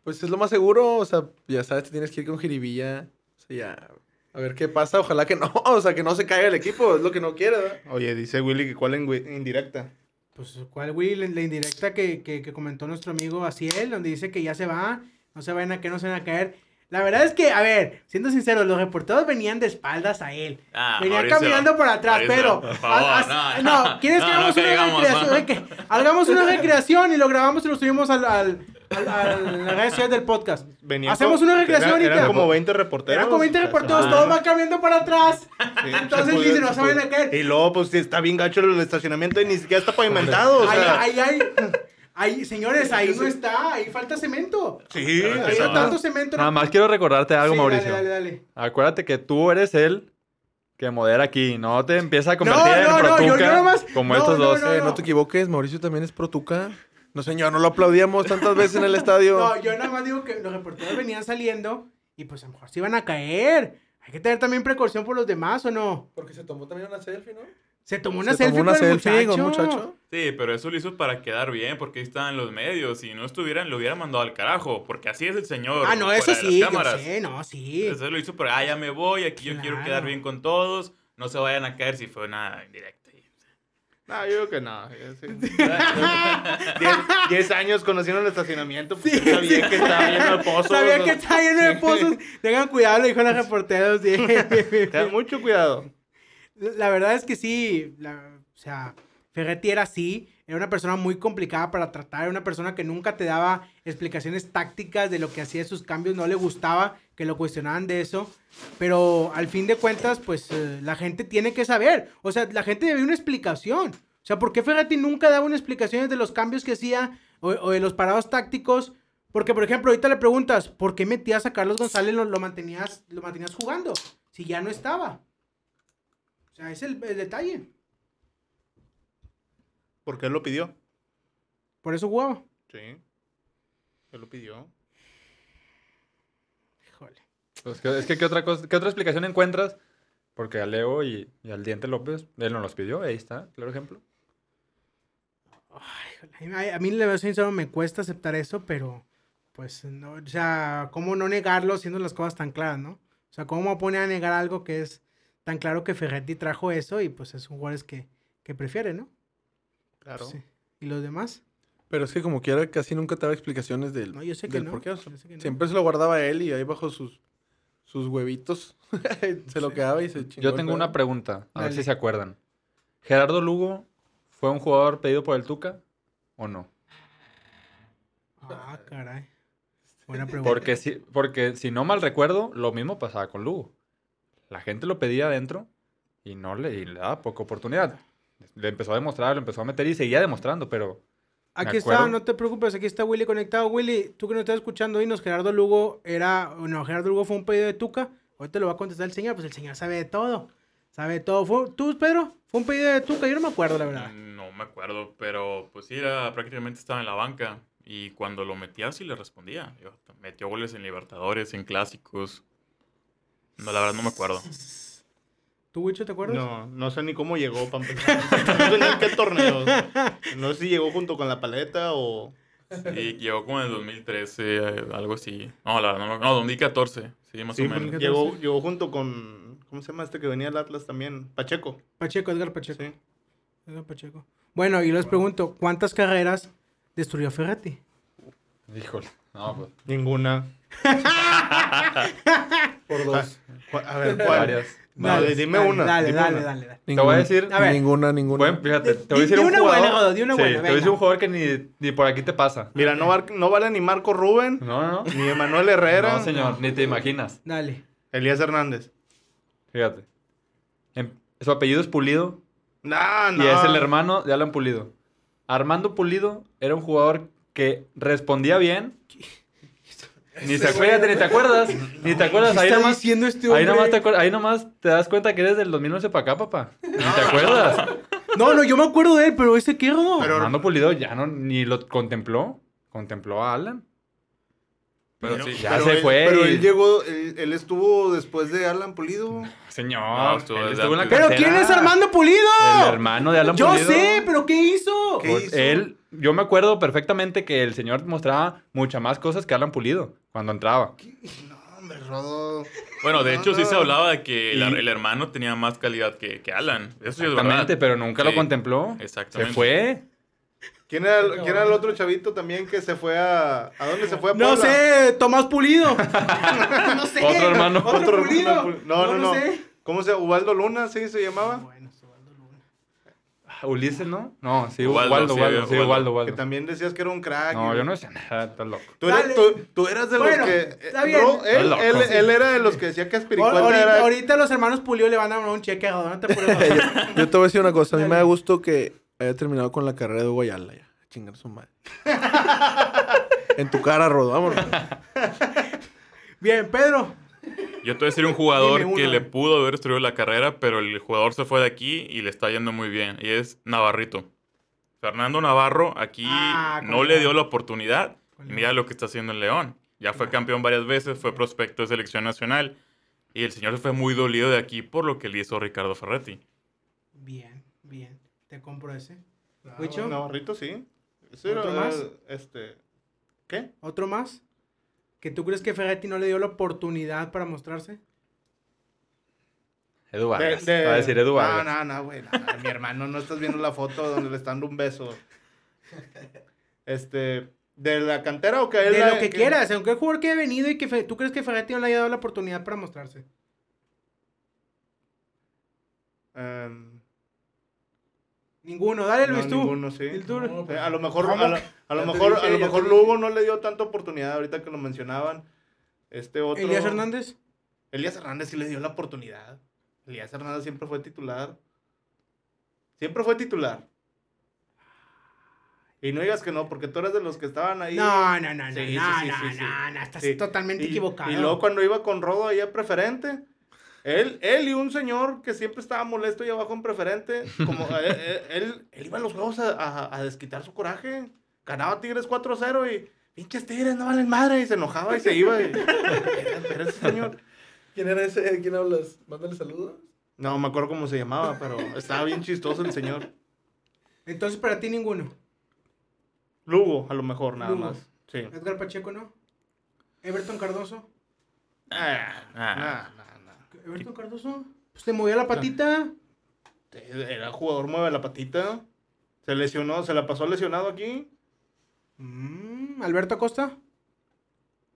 Pues es lo más seguro, o sea, ya sabes, te tienes que ir con jiribilla. O sea, ya. A ver qué pasa, ojalá que no, o sea, que no se caiga el equipo, es lo que no quiere, ¿verdad? Oye, dice Willy que cuál en indirecta. Pues, ¿cuál, Will? La, la indirecta que, que, que comentó nuestro amigo Asiel, donde dice que ya se va, no se vayan a caer, no se van a caer. La verdad es que, a ver, siendo sincero, los reporteros venían de espaldas a él. Ah, venían Mauricio, caminando para atrás, Mauricio, pero... por favor, no, no, ¿quieres que no, no hagamos una recreación? que hagamos una recreación y lo grabamos y lo subimos al, al, al- a las redes sociales del podcast. Venían Hacemos una recreación eran, y eran como 20 reporteros. Eran como 20 o sea, reporteros, ah, todos van caminando para atrás. sí, Entonces se puede- dice, no puede. a caer. Y luego, pues está bien gacho el estacionamiento y ni siquiera está pavimentado. O Ahí, sea, ahí, ahí, ahí, señores, ahí no está, ahí falta cemento. sí, Ahí no exacto. tanto cemento. Nada más quiero recordarte algo, Sí, Mauricio. Dale, dale, dale. Acuérdate que tú eres el que modera aquí, no te empieza a convertir No, en no, yo- protuca yo nomás- como no, estos no, dos. no, no. no te equivoques, Mauricio también es pro Tuca. No, señor, no lo aplaudíamos tantas veces en el estadio. No, yo nada más digo que los reporteros venían saliendo y pues a lo mejor se iban a caer. Hay que tener también precaución por los demás, ¿o no? Porque se tomó también una selfie, ¿no? Se tomó una Se selfie tomó una con el selfie muchacho. con un muchacho. Sí, pero eso lo hizo para quedar bien, porque ahí estaban los medios. Si no estuvieran, lo hubiera mandado al carajo, porque así es el señor. Ah, no, eso sí, yo sé, no, sí. Eso lo hizo, pero ah, ya me voy, aquí yo quiero quedar bien con todos. No se vayan a caer si fue una indirecta. No, yo creo que no. yo sí. Diez, diez años conociendo el estacionamiento, pues Sí. sabía que estaba lleno de pozos. Sabía ¿no? que está lleno de pozos. Tengan cuidado, le dijo a los reporteros. sí. Ten mucho cuidado. La verdad es que sí, la- o sea, Ferretti era así, era una persona muy complicada para tratar, era una persona que nunca te daba explicaciones tácticas de lo que hacía sus cambios, no le gustaba que lo cuestionaban de eso, pero al fin de cuentas, pues eh, la gente tiene que saber, o sea, la gente debe una explicación, o sea, ¿por qué Ferretti nunca daba una explicación de los cambios que hacía o, o de los parados tácticos? Porque, por ejemplo, ahorita le preguntas, ¿por qué metías a Carlos González, lo, lo mantenías, lo mantenías jugando? Si ya no estaba. O sea, es el, el detalle. Porque él lo pidió. Por eso jugaba. Sí. Él lo pidió. Híjole. Pues, ¿qué- es que, ¿qué otra, cosa, ¿qué otra explicación encuentras? Porque a Leo y, y al Diente López, él no los pidió, ahí está, claro ejemplo. Ay. A, mí, le ser sincero, me cuesta aceptar eso, pero pues, no, o sea, ¿cómo no negarlo siendo las cosas tan claras, no? O sea, ¿cómo me pone a negar algo que es tan claro que Ferretti trajo eso y pues es un jugador que, que prefiere, ¿no? Claro. Sí. ¿Y los demás? Pero es que como quiera, casi nunca te daba explicaciones del, No, yo sé que del no. por qué. o sea, Yo sé que no. Siempre se lo guardaba él y ahí bajo sus, sus huevitos se lo quedaba y se chingó. Yo tengo una pregunta, a ver si se acuerdan. ¿Gerardo Lugo fue un jugador pedido por el Tuca o no? Ah, caray. Buena pregunta. Porque si, porque si no mal recuerdo, lo mismo pasaba con Lugo. La gente lo pedía adentro y no le, y le daba poca oportunidad. Le empezó a demostrar, lo empezó a meter y seguía demostrando, pero Aquí está, no te preocupes, aquí está Willy conectado. Willy, tú que nos estás escuchando, dinos, Gerardo Lugo era, no, Gerardo Lugo fue un pedido de Tuca. Ahorita lo va a contestar el señor, pues el señor sabe de todo. Sabe de todo. ¿Fue, ¿Tú, Pedro? ¿Fue un pedido de Tuca? Yo no me acuerdo, la verdad. No me acuerdo, pero pues sí, era, prácticamente estaba en la banca. Y cuando lo metía, sí le respondía. Yo, metió goles en Libertadores, en Clásicos. No, la verdad no me acuerdo. ¿Tú, Wicho, te acuerdas? No, no sé ni cómo llegó para empezar. No sé ni en qué torneo. No sé si llegó junto con la paleta o. Sí, llegó como en el 2013, eh, algo así. No, la verdad no No, 2014, sí, más Sí, o menos. llegó, llegó junto con. ¿Cómo se llama este que venía al Atlas también? Pacheco. Pacheco, Edgar Pacheco. Sí. Edgar Pacheco. Bueno, y les pregunto, ¿cuántas carreras destruyó Ferretti? híjole. No, pues. Ninguna. Por dos. Cu- A ver, ¿cuál? Varias. No, Dale, dime dale, una. Dale, dime dale, una. dale, dale. Te voy a decir. A ver. Ninguna, ninguna. Bueno, fíjate, te voy a Di- decir di un una jugador. buena, una Sí, buena, Te voy a decir un jugador que ni, ni por aquí te pasa. Mira, no, no vale ni Marco Rubén, No, no, no. ni Emanuel Herrera, No, señor, ni te imaginas. Dale. Elías Hernández. Fíjate. Em- Su apellido es Pulido No, no. y es el hermano de Alan Pulido. Armando Pulido era un jugador que respondía bien. Ni se acuerda, ni te acuerdas. Ni te acuerdas. ¿Qué Ahí está nomás, diciendo este ahí, hombre? nomás te acuer- ahí nomás te das cuenta que eres del 2011 para acá, papá. Ni te acuerdas. No, no, yo me acuerdo de él, pero ¿este qué, Rodo? Pero- Armando Pulido ya no ni lo contempló. Contempló a Alan. Pero Pero- sí. ya pero se él- fue Pero él llegó, él, él estuvo después de Alan Pulido. Señor, No, estuvo él desde estuvo en la. ¿Pero quién es Armando Pulido? El hermano de Alan Yo Pulido. sé, pero ¿qué hizo? ¿Qué hizo? Él, yo me acuerdo perfectamente que el señor mostraba muchas más cosas que Alan Pulido cuando entraba. No, hombre, Rodo. Bueno, de hecho sí se hablaba de que el, hermano tenía más calidad que, que Alan. Eso sí es verdad. Exactamente, pero nunca lo contempló. Exactamente. Se fue. ¿Quién era, el, quién era el otro chavito también que se fue a... ¿A dónde se fue a No sé, Tomás Pulido. no sé. Otro hermano. Otro, Otro Pulido. No, no, no. sé. ¿Cómo se Ubaldo Luna, sí se llamaba? Bueno, Ubaldo Luna. Ah, Ulises, ¿no? No, sí, Ubaldo, Ubaldo, sí, Que también decías que era un crack. No, y- yo no decía nada, estás loco. Tú eras, Dale. tú, tú eras de Bueno, los que... está bien. Ro- él, loco. él, él era de los que decía que Ahorita, era... ahorita los hermanos Pulido le van a dar un cheque a no Rodo. Yo te voy a decir una cosa. A mí me da gusto que haya terminado con la carrera de Hugo Ayala ya. Chingar su madre. en tu cara, Rodo. Vámonos. Bien, Pedro. Yo te voy a decir un jugador que le pudo haber destruido la carrera, pero el jugador se fue de aquí y le está yendo muy bien. Y es Navarrito. Fernando Navarro aquí Ah, no le dio la oportunidad. Mira lo que está haciendo en León. Ya fue campeón varias veces, fue prospecto de selección nacional. Y el señor se fue muy dolido de aquí por lo que le hizo Ricardo Ferretti. Bien, bien. Te compro ese. Navarrito, sí. Ese era, ¿Otro más? este... ¿Qué? ¿Otro más? ¿Que tú crees que Ferretti no le dio la oportunidad para mostrarse? Edu Vargas. De- de- Va a decir Edu No, Vargas. no, no, güey. no, mi hermano, no estás viendo la foto donde le están dando un beso. Este... ¿De la cantera o que él De la- lo que quieras, aunque el jugador que ha venido y que Fe- tú crees que Ferretti no le haya dado la oportunidad para mostrarse. Em, Ninguno, dale no, Luis tú. ninguno, sí. El. No, Eh, A lo mejor, a lo, a mejor, dije, a lo mejor. Lugo no le dio tanta oportunidad ahorita que lo mencionaban. Este otro. Elías Hernández. Elías Hernández sí le dio la oportunidad. Elías Hernández siempre fue titular. Siempre fue titular. Y no digas que no, porque tú eres de los que estaban ahí. No, no, no, no, Sí, sí, no, sí, no, sí, no, no, estás Sí. totalmente Y- equivocado. Y luego cuando iba con Rodo ahí a preferente, él, él y un señor que siempre estaba molesto ahí abajo en preferente, como él, él- él- él iba a los juegos a, a- a desquitar su coraje. Ganaba Tigres 4-0 y pinches Tigres no valen madre y se enojaba y se iba. y- Pero ese señor, ¿Quién era ese? ¿De quién hablas? Mándale saludos. no me acuerdo cómo se llamaba, pero estaba bien chistoso el señor. Entonces para ti ninguno. Lugo, a lo mejor, nada Lugo. más. Sí. Edgar Pacheco, ¿no? Everton Cardoso. Ah, Ah. nah, nah, nah. Everton Cardoso. Pues te movía la patita. Era jugador, mueve la patita. Se lesionó, se la pasó lesionado aquí. Mm, Alberto Acosta.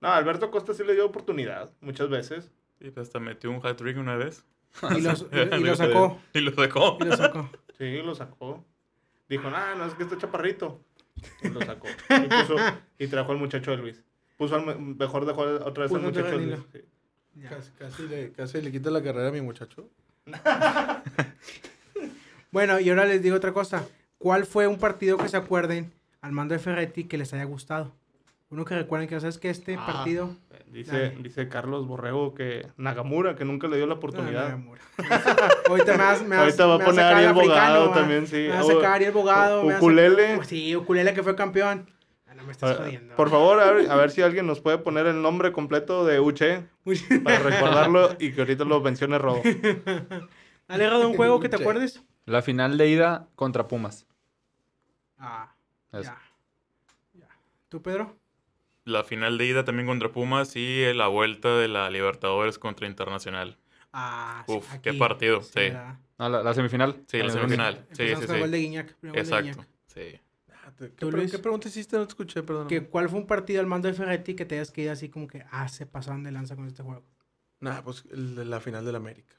No, Alberto Costa sí le dio oportunidad, muchas veces. Y pues hasta metió un hat-trick una vez. Y, los- y- y lo sacó. Y lo sacó. Y lo sacó. Sí, lo sacó. Dijo, no, no, es que está chaparrito. Y lo sacó. Y, puso- y trajo al muchacho de Luis. Puso al, me- mejor dejó otra vez Puso al muchacho de. Luis. sí. Casi, casi le, casi le quita la carrera a mi muchacho. Bueno, y ahora les digo otra cosa. ¿Cuál fue un partido que se acuerden al mando de Ferretti que les haya gustado? Uno que recuerden que sabes que este Ah, partido. Dice, dice Carlos Borrego que Nagamura, que nunca le dio la oportunidad. no. Ahorita me vas, me vas- Ahorita va a poner a sacar Ariel Bogado también, sí. Me vas a sacar a Ariel Bogado. Ukulele. Sí, Ukulele que fue campeón. Ah, no me estás Ah, jodiendo. Por favor, a ver, a ver si alguien nos puede poner el nombre completo de Uche para recordarlo y que ahorita lo mencione Rodo. Dale, Rodo, un juego que te Sí. acuerdes. La final de ida contra Pumas. Ah, Eso. ya. Ya. ¿Tú, Pedro? La final de ida también contra Pumas y la vuelta de la Libertadores contra Internacional. Ah, Uf, qué partido, sí. No, la, la semifinal. Sí, la semifinal. Sí, sí, con el gol de sí. Guiñac. de Exacto. Guiñac. Sí. ¿Qué, ¿Tú, pre- Luis? qué pregunta hiciste? No te escuché, perdón. Que, ¿Cuál fue un partido al mando de Ferretti que te hayas quedado así como que, ah, se pasaron de lanza con este juego? Nah, pues el de la final del América.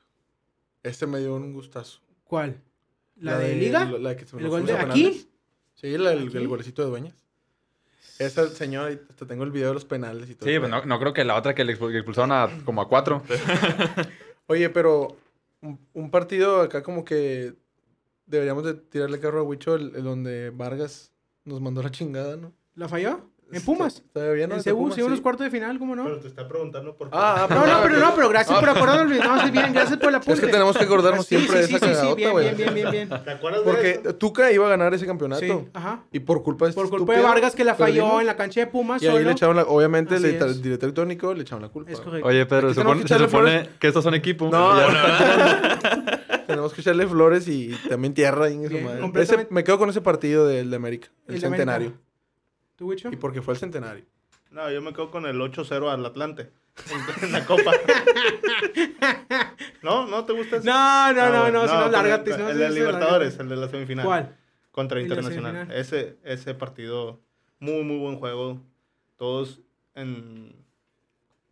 Este me dio un gustazo. ¿Cuál? ¿La, de, Liga? La, la que se ¿El nos gol de aquí? penales. Sí, la- el, ¿Aquí? el golecito de Dueñas. Ese señor, ahí hasta tengo el video de los penales y todo. Sí, pues no, no creo que la otra que le expulsaron a como a cuatro. Oye, pero un, un partido acá como que deberíamos de tirarle carro a Huicho, el, el donde Vargas nos mandó la chingada, ¿no? ¿La falló? ¿En Pumas? Todavía no. En Seúl, sí. cuartos de final, ¿cómo no? Pero te está preguntando por qué. Ah, ah, No, no, pero no, pero gracias Ah. por acordarnos. No, sí, bien, gracias por el apunte. Es que tenemos que acordarnos siempre sí, de sí, esa sí, sí, cagadota, bien, güey. bien, bien, bien, bien. ¿Te acuerdas de Porque eso? Tuca iba a ganar ese campeonato. Sí, ajá. Y por culpa de este Por culpa de Vargas que la falló perdimos. en la cancha de Pumas Y ahí solo. le echaron la... Obviamente el, director técnico le echaron la culpa. Es correcto. Oye, Pedro, se supone, que se echarle supone flores. que estos son equipos. No, Ya- Tenemos que echarle flores y también tierra. ahí en su Bien, madre. completamente. Ese- me quedo con ese partido del de América. El, El de América. centenario. ¿Tú, Wicho? Y porque fue el centenario. No, yo me quedo con el 8-0 al Atlante. En, la Copa. ¿No? ¿No te gusta ese? No, no, Ah, no, bueno, no, si no, lárgate. el, si no, el sí, de Libertadores, el de la semifinal. ¿Cuál? Contra El de la Internacional. semifinal. Ese, ese partido, muy, muy buen juego. Todos en...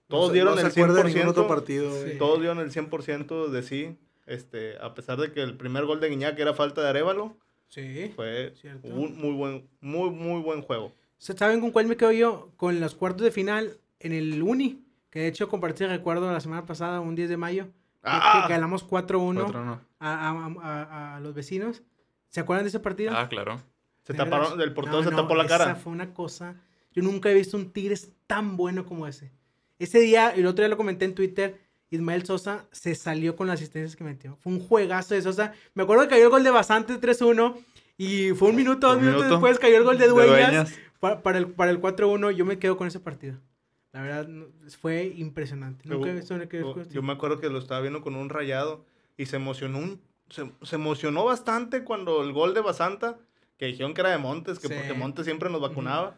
Todos No se- dieron no el se acuerda de ningún 100%. otro partido. Sí. Todos dieron el 100% de sí. Este, a pesar de que el primer gol de Guiñac era falta de Arevalo, Sí. fue Cierto. un muy buen, muy, muy buen juego. ¿Saben con cuál me quedo yo? Con los cuartos de final en el Uni. Que de hecho compartí el recuerdo la semana pasada, un 10 de mayo. que- ¡Ah! Que ganamos 4-1 Cuatro, no. a, a- a- a los vecinos. ¿Se acuerdan de ese partido? Ah, claro. Se ¿De taparon, el portero No, se no, tapó la Esa cara. fue una cosa. Yo nunca he visto un Tigres tan bueno como ese. Ese día, el otro día lo comenté en Twitter, Ismael Sosa se salió con las asistencias que metió. Fue un juegazo de Sosa. Me acuerdo que cayó el gol de Basante 3-1 y fue un minuto, dos Un minutos minuto. después cayó el gol de De Dueñas, Dueñas. Para, para el, para el 4-1. Yo me quedo con ese partido. La verdad, fue impresionante. Nunca he visto una que Yo- Yo me acuerdo que lo estaba viendo con un rayado y se emocionó un, se, se emocionó bastante cuando el gol de Basanta, que dijeron que era de Montes, que Sí. porque Montes siempre nos vacunaba.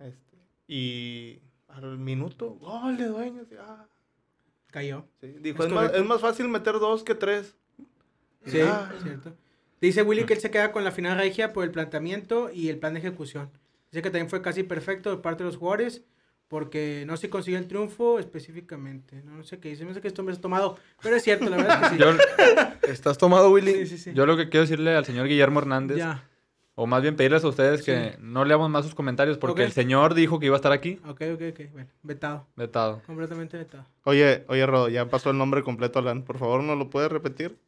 Este, y al minuto, gol de dueños. y, ah, Cayó. sí. Dijo, Es es, más, es más fácil meter dos que tres. Sí, ah, cierto. Dice Willy que él se queda con la final regia por el planteamiento y el plan de ejecución. Dice que también fue casi perfecto de parte de los jugadores porque no se consiguió el triunfo específicamente. No, sé qué dice, no sé qué esto me has tomado, pero es cierto, la verdad es que sí. Yo, ¿Estás tomado, Willy? sí, sí, sí. yo lo que quiero decirle al señor Guillermo Hernández, Ya, o más bien pedirles a ustedes que no leamos más sus comentarios porque el señor dijo que iba a estar aquí. ok, ok, ok. Bueno, vetado, Vetado. completamente vetado. Oye, oye, Rodo, ya pasó el nombre completo, Alan. Por favor, ¿no lo puedes repetir?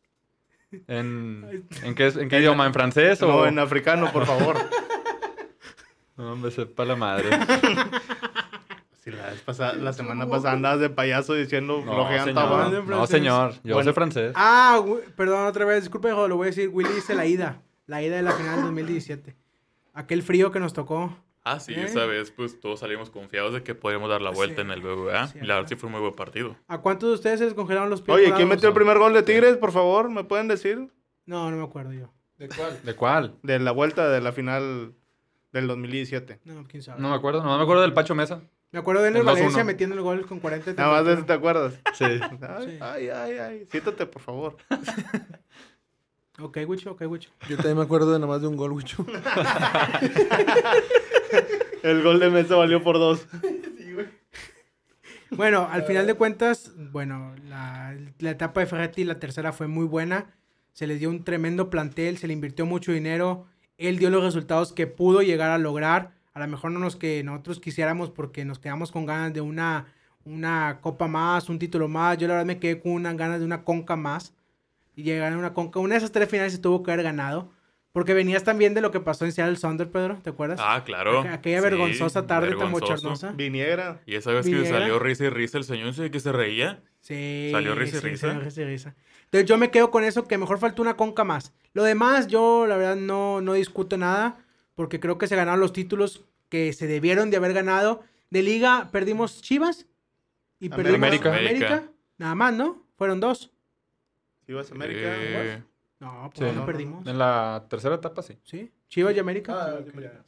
¿En, ¿en qué, en qué idioma? ¿En francés o...? No, en africano, por favor. No, me sepa la madre. Si la, vez pasada- la semana pasada andabas de payaso diciendo No, flojean No, señor. Yo Bueno. sé francés. Ah, perdón otra vez, disculpe, hijo, lo voy a decir. Willy dice la ida, de la final del 2017. Aquel frío que nos tocó. Ah, sí, ¿Eh? esa vez pues todos salimos confiados de que podíamos dar la vuelta Sí, en el BBVA. sí, y la verdad sí fue un muy buen partido. ¿A cuántos de ustedes se les congelaron los pies? Oye, ¿quién metió el primer gol de Tigres, por favor? ¿Me pueden decir? No, no me acuerdo yo. ¿De cuál? ¿De cuál? De la vuelta de la final del 2017. No, quién sabe. No me acuerdo. No me acuerdo del Pacho Mesa. Me acuerdo de él en El el 2-1. Valencia metiendo el gol con 40 de Nada más de eso te acuerdas. Sí. Ay, Sí. ay, ay, ay. Siéntate, por favor. Ok, Wicho, ok, Wicho. Yo también me acuerdo de nada más de un gol, Wicho. El gol de Mesa valió por dos. Bueno, al final de cuentas, bueno, la, la etapa de Ferretti, la tercera fue muy buena. Se les dio un tremendo plantel, se le invirtió mucho dinero. Él dio los resultados que pudo llegar a lograr. A lo mejor no los que nosotros quisiéramos porque nos quedamos con ganas de una, una copa más, un título más. Yo la verdad me quedé con unas ganas de una conca más. Y llegar a una conca. Una de esas tres finales se tuvo que haber ganado. Porque venías también de lo que pasó en Seattle Thunder, Pedro, ¿te acuerdas? Ah, claro. Aqu- aquella Sí, vergonzosa tarde tan vergonzoso. bochornosa. Viniera. Y esa vez Viniera. que salió risa y risa el señor ese que se reía. Sí. ¿Salió risa y sí, risa? salió risa y risa. Entonces yo me quedo con eso, que mejor faltó una conca más. Lo demás, yo la verdad no, no discuto nada, porque creo que se ganaron los títulos que se debieron de haber ganado. De liga perdimos Chivas y perdimos América. América. América. Nada más, ¿no? Fueron dos. A América. Eh, No, Sí. pues no, no, perdimos. En la tercera etapa, sí. Sí, Chivas y América. Ah,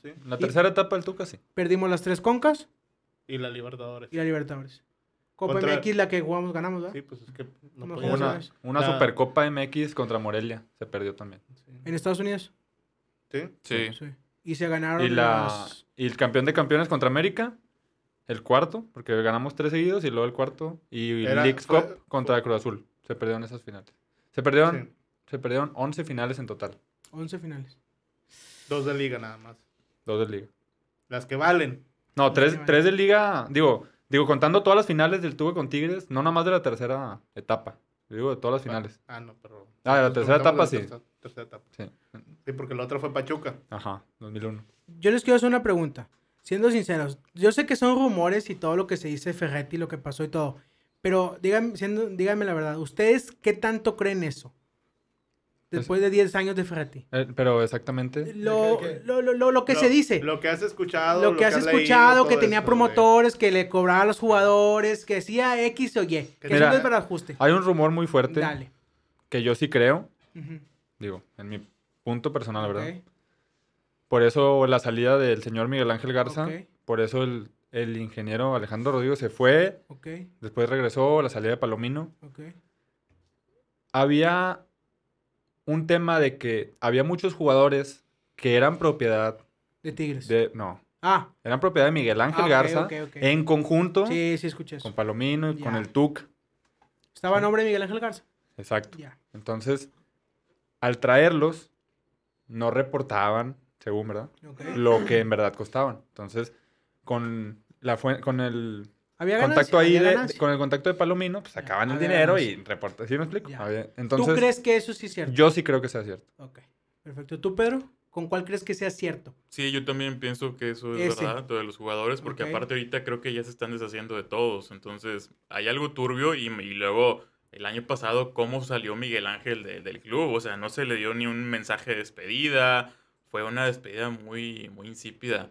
sí. En la tercera etapa del Tuca, sí. Perdimos las tres concas Y la Libertadores. y la Libertadores. Copa Contra- MX, la que jugamos, ganamos, ¿verdad? Sí, pues es que no No. Una, una La- Supercopa MX contra Morelia. Se perdió también. En Estados Unidos. Sí. sí. Sí. Y se ganaron Y, la, las- y el campeón de campeones contra América el cuarto, porque ganamos tres seguidos y luego el cuarto. Y Era- Leagues fue- Cup contra Cruz Azul. Se perdieron esas finales. Se perdieron, se perdieron 11 finales en total. 11 finales. Dos de liga nada más. Dos de liga. Las que valen. No, tres, tres de liga. Digo, digo, contando todas las finales del Tuve con Tigres, no nada más de la tercera etapa. Digo, de todas las finales. Ah, no, pero. Ah, de la tercera etapa, la sí. tercera- tercera etapa. Sí. Sí, porque la otra fue Pachuca. Ajá, 2001. Yo les quiero hacer una pregunta. Siendo sinceros, yo sé que son rumores y todo lo que se dice Ferretti, lo que pasó y todo. Pero díganme, siendo, díganme la verdad, ¿ustedes qué tanto creen eso? Después de 10 años de Ferretti. Eh, pero exactamente. Lo, lo, lo, lo- lo que Lo- se dice. Lo que has escuchado. Lo que has escuchado, que tenía promotores, que le cobraba a los jugadores, que hacía X o Y. Que Mira, eso no es para ajuste. Hay un rumor muy fuerte Dale. que yo sí creo. Digo, en mi punto personal, la verdad. Por eso la salida del señor Miguel Ángel Garza. Por eso el, el ingeniero Alejandro Rodríguez se fue. Después regresó, la salida de Palomino. ok. Había un tema de que había muchos jugadores que eran propiedad De Tigres. de. No, Ah, eran propiedad de Miguel Ángel Ah, Garza en conjunto sí, sí escuché eso. con Palomino y con el TUC. Estaba a nombre de Miguel Ángel Garza. Exacto. Entonces, al traerlos, no reportaban, según, ¿verdad? Lo que en verdad costaban. Entonces, con la con el Había contacto ganancia, ahí había de, con el contacto de Palomino, pues sacaban el dinero ganancia. y reportaban. ¿Sí me explico? Había- ¿Tú Entonces, crees que eso sí es cierto? yo sí creo que sea cierto. Ok, perfecto. ¿Tú, Pedro? ¿Con cuál crees que sea cierto? Sí, yo también pienso que eso es Ese. verdad, lo de los jugadores, porque aparte ahorita creo que ya se están deshaciendo de todos. Entonces, hay algo turbio y, y luego el año pasado, ¿cómo salió Miguel Ángel de- del club? O sea, no se le dio ni un mensaje de despedida, fue una despedida muy, muy insípida.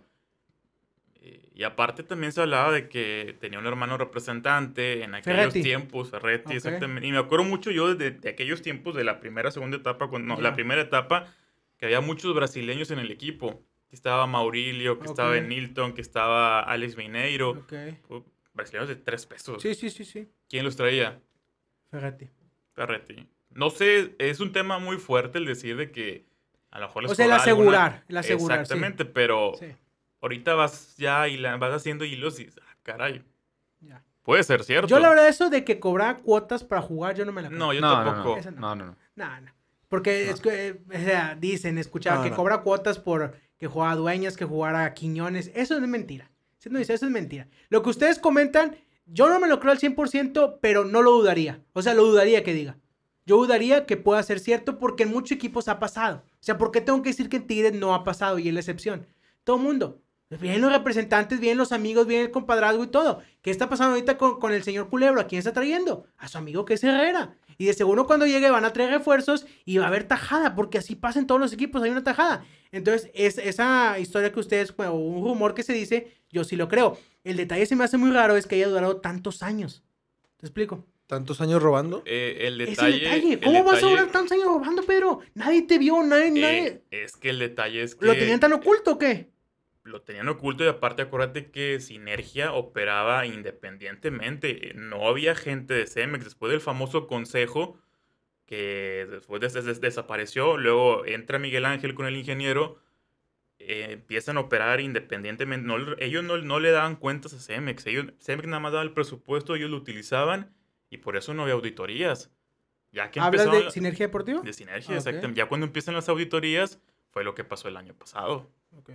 Eh, Y aparte también se hablaba de que tenía un hermano representante en aquellos Ferretti. tiempos, Ferretti, Ok. exactamente. Y me acuerdo mucho yo de, de aquellos tiempos, de la primera, segunda etapa, cuando, no, Ya. la primera etapa, que había muchos brasileños en el equipo. Que estaba Maurilio, que estaba Ok. Nilton, que estaba Alex Mineiro. Ok. Uh, Brasileños de tres pesos. Sí, sí, sí, sí. ¿Quién los traía? Ferretti. Ferretti. No sé, es un tema muy fuerte el decir de que a lo mejor les O sea, el asegurar, alguna- el asegurar, sí. Exactamente, pero Sí, ahorita vas ya y la, vas haciendo hilos y dices, ah, caray, ya. puede ser cierto. Yo la verdad eso de que cobraba cuotas para jugar, yo no me la creo. No, yo no, no, tampoco. no, no. no, no, no. No, no. Porque es que, eh, o sea, dicen, escuchaba No, que no. cobra cuotas por que jugaba Dueñas, que jugara Quiñones. Eso es mentira. Siendo sincero, Eso es mentira. Lo que ustedes comentan, yo no me lo creo al 100%, pero no lo dudaría. O sea, lo dudaría que diga. Yo dudaría que pueda ser cierto porque en muchos equipos ha pasado. O sea, ¿por qué tengo que decir que en Tigres no ha pasado y es la excepción? Todo mundo. Vienen los representantes, vienen los amigos, viene el compadrazgo y todo. ¿Qué está pasando ahorita con, con el señor Culebro? ¿A quién está trayendo? A su amigo que es Herrera. Y de seguro cuando llegue van a traer refuerzos y va a haber tajada, porque así pasa en todos los equipos, hay una tajada. Entonces, es, esa historia que ustedes, bueno, un rumor que se dice, yo sí lo creo. El detalle se me hace muy raro es que haya durado tantos años. ¿Te explico? ¿Tantos años robando? Eh, el detalle. detalle. el ¿Cómo vas a durar tantos años robando, Pedro? Nadie te vio, nadie, nadie. eh, es que el detalle es que. ¿Lo tenían tan oculto o qué? Lo tenían oculto y aparte acuérdate que Sinergia operaba independientemente. No había gente de Cemex después del famoso consejo que después des- des- desapareció. Luego entra Miguel Ángel con el ingeniero. eh, empiezan a operar independientemente. No ellos no, no le daban cuentas a Cemex. Ellos, Cemex nada más daba el presupuesto, ellos lo utilizaban y por eso no había auditorías. Ya que ¿Hablas de sinergia deportiva? de Sinergia, Ah, ok. exactamente. Ya cuando empiezan las auditorías fue lo que pasó el año pasado. Ok.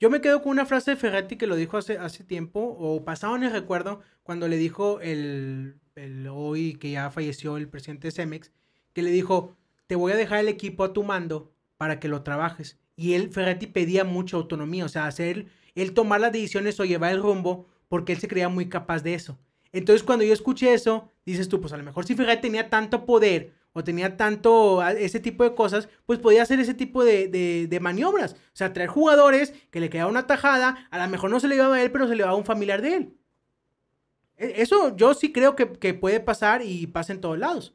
Yo me quedo con una frase de Ferretti que lo dijo hace, hace tiempo, o pasado en el recuerdo, cuando le dijo el, el hoy que ya falleció el presidente de Cemex, que le dijo, te voy a dejar el equipo a tu mando para que lo trabajes. Y él, Ferretti, pedía mucha autonomía, o sea, hacer, él tomar las decisiones o llevar el rumbo, porque él se creía muy capaz de eso. Entonces, cuando yo escuché eso, dices tú, pues a lo mejor si Ferretti tenía tanto poder o tenía tanto ese tipo de cosas, pues podía hacer ese tipo de, de- maniobras. O sea, traer jugadores que le quedaba una tajada, a lo mejor no se le iba a él, pero se le iba a un familiar de él. E- Eso yo sí creo que, que puede pasar y pasa en todos lados.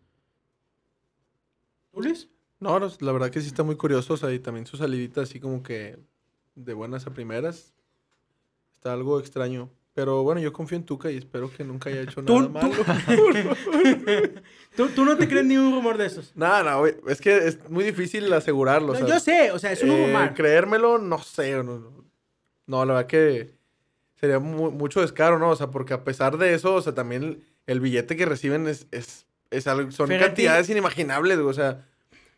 ¿Tú, no, la verdad que sí está muy curioso. O sea, y también su salidita así como que de buenas a primeras. Está algo extraño. Pero bueno, yo confío en Tuca y espero que nunca haya hecho nada tú- malo. ¿Tú, tú no te crees ni un rumor de esos. Nada, no, güey, es que es muy difícil asegurarlo. o No, sea, yo sé, o sea, es un eh, rumor. Creérmelo, no sé. No, no. No, la verdad que sería mu- mucho descaro, ¿no? O sea, porque a pesar de eso, o sea, también el, billete que reciben es, es, es algo, son Fíjate. cantidades inimaginables, o sea,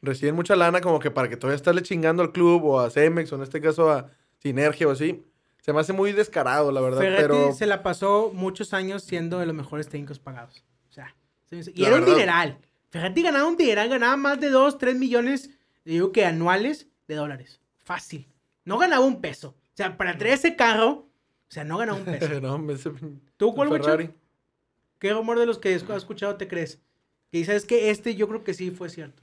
reciben mucha lana como que para que todavía estarle chingando al club o a Cemex o en este caso a Sinergia o así. Se me hace muy descarado, la verdad, Ferretti pero... se la pasó muchos años siendo de los mejores técnicos pagados. O sea, se- y La era un dineral. Ferretti ganaba un dineral, ganaba más de 2, 3 millones, digo que anuales de dólares. Fácil. No ganaba un peso. O sea, para traer ese carro, o sea, no ganaba un peso. no, me- ¿Tú cuál, güey? Ferrari. ¿Qué rumor de los que has escuchado te crees? Que sabes que este yo creo que sí fue cierto.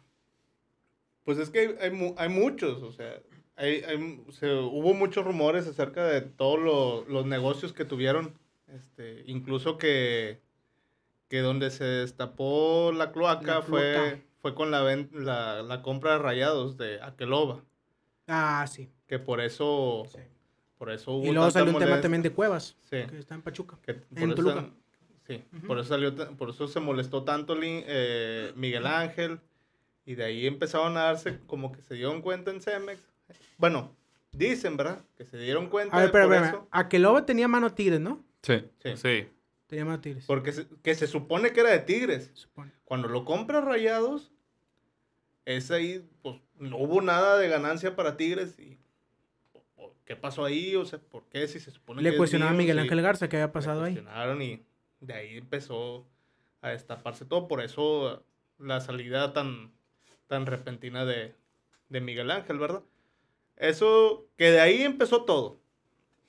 Pues es que hay, hay, mu- hay muchos, o sea, hay, hay- se- hubo muchos rumores acerca de todos lo- los negocios que tuvieron, este, incluso que, que donde se destapó la cloaca, La fue, fue con la, ven- la, la compra de rayados de Aqueloba, Ah, sí. que por eso, sí. por eso hubo Y luego salió un tema también de Cuevas, Sí. que está en Pachuca. Que En eso- Toluca. sí, Ujú. por eso salió, por eso se molestó tanto eh, Miguel Ángel y de ahí empezaron a darse como que se dieron cuenta en Cemex. Bueno, dicen, ¿verdad? Que se dieron cuenta A ver, espera. eso. Aqueloba tenía mano tigres, ¿no? Sí. Sí, Sí. Tenía mano tigres. porque se, que se supone que era de Tigres. se supone. Cuando lo compra Rayados, es ahí, pues no hubo nada de ganancia para Tigres y o- o, ¿qué pasó ahí? O sea, ¿por qué si se supone que Le es cuestionaba a? Miguel. Ángel Garza qué había pasado ahí. cuestionaron y de ahí empezó a destaparse todo. Por eso la salida tan, tan repentina de, de Miguel Ángel, ¿verdad? Eso, que de ahí empezó todo.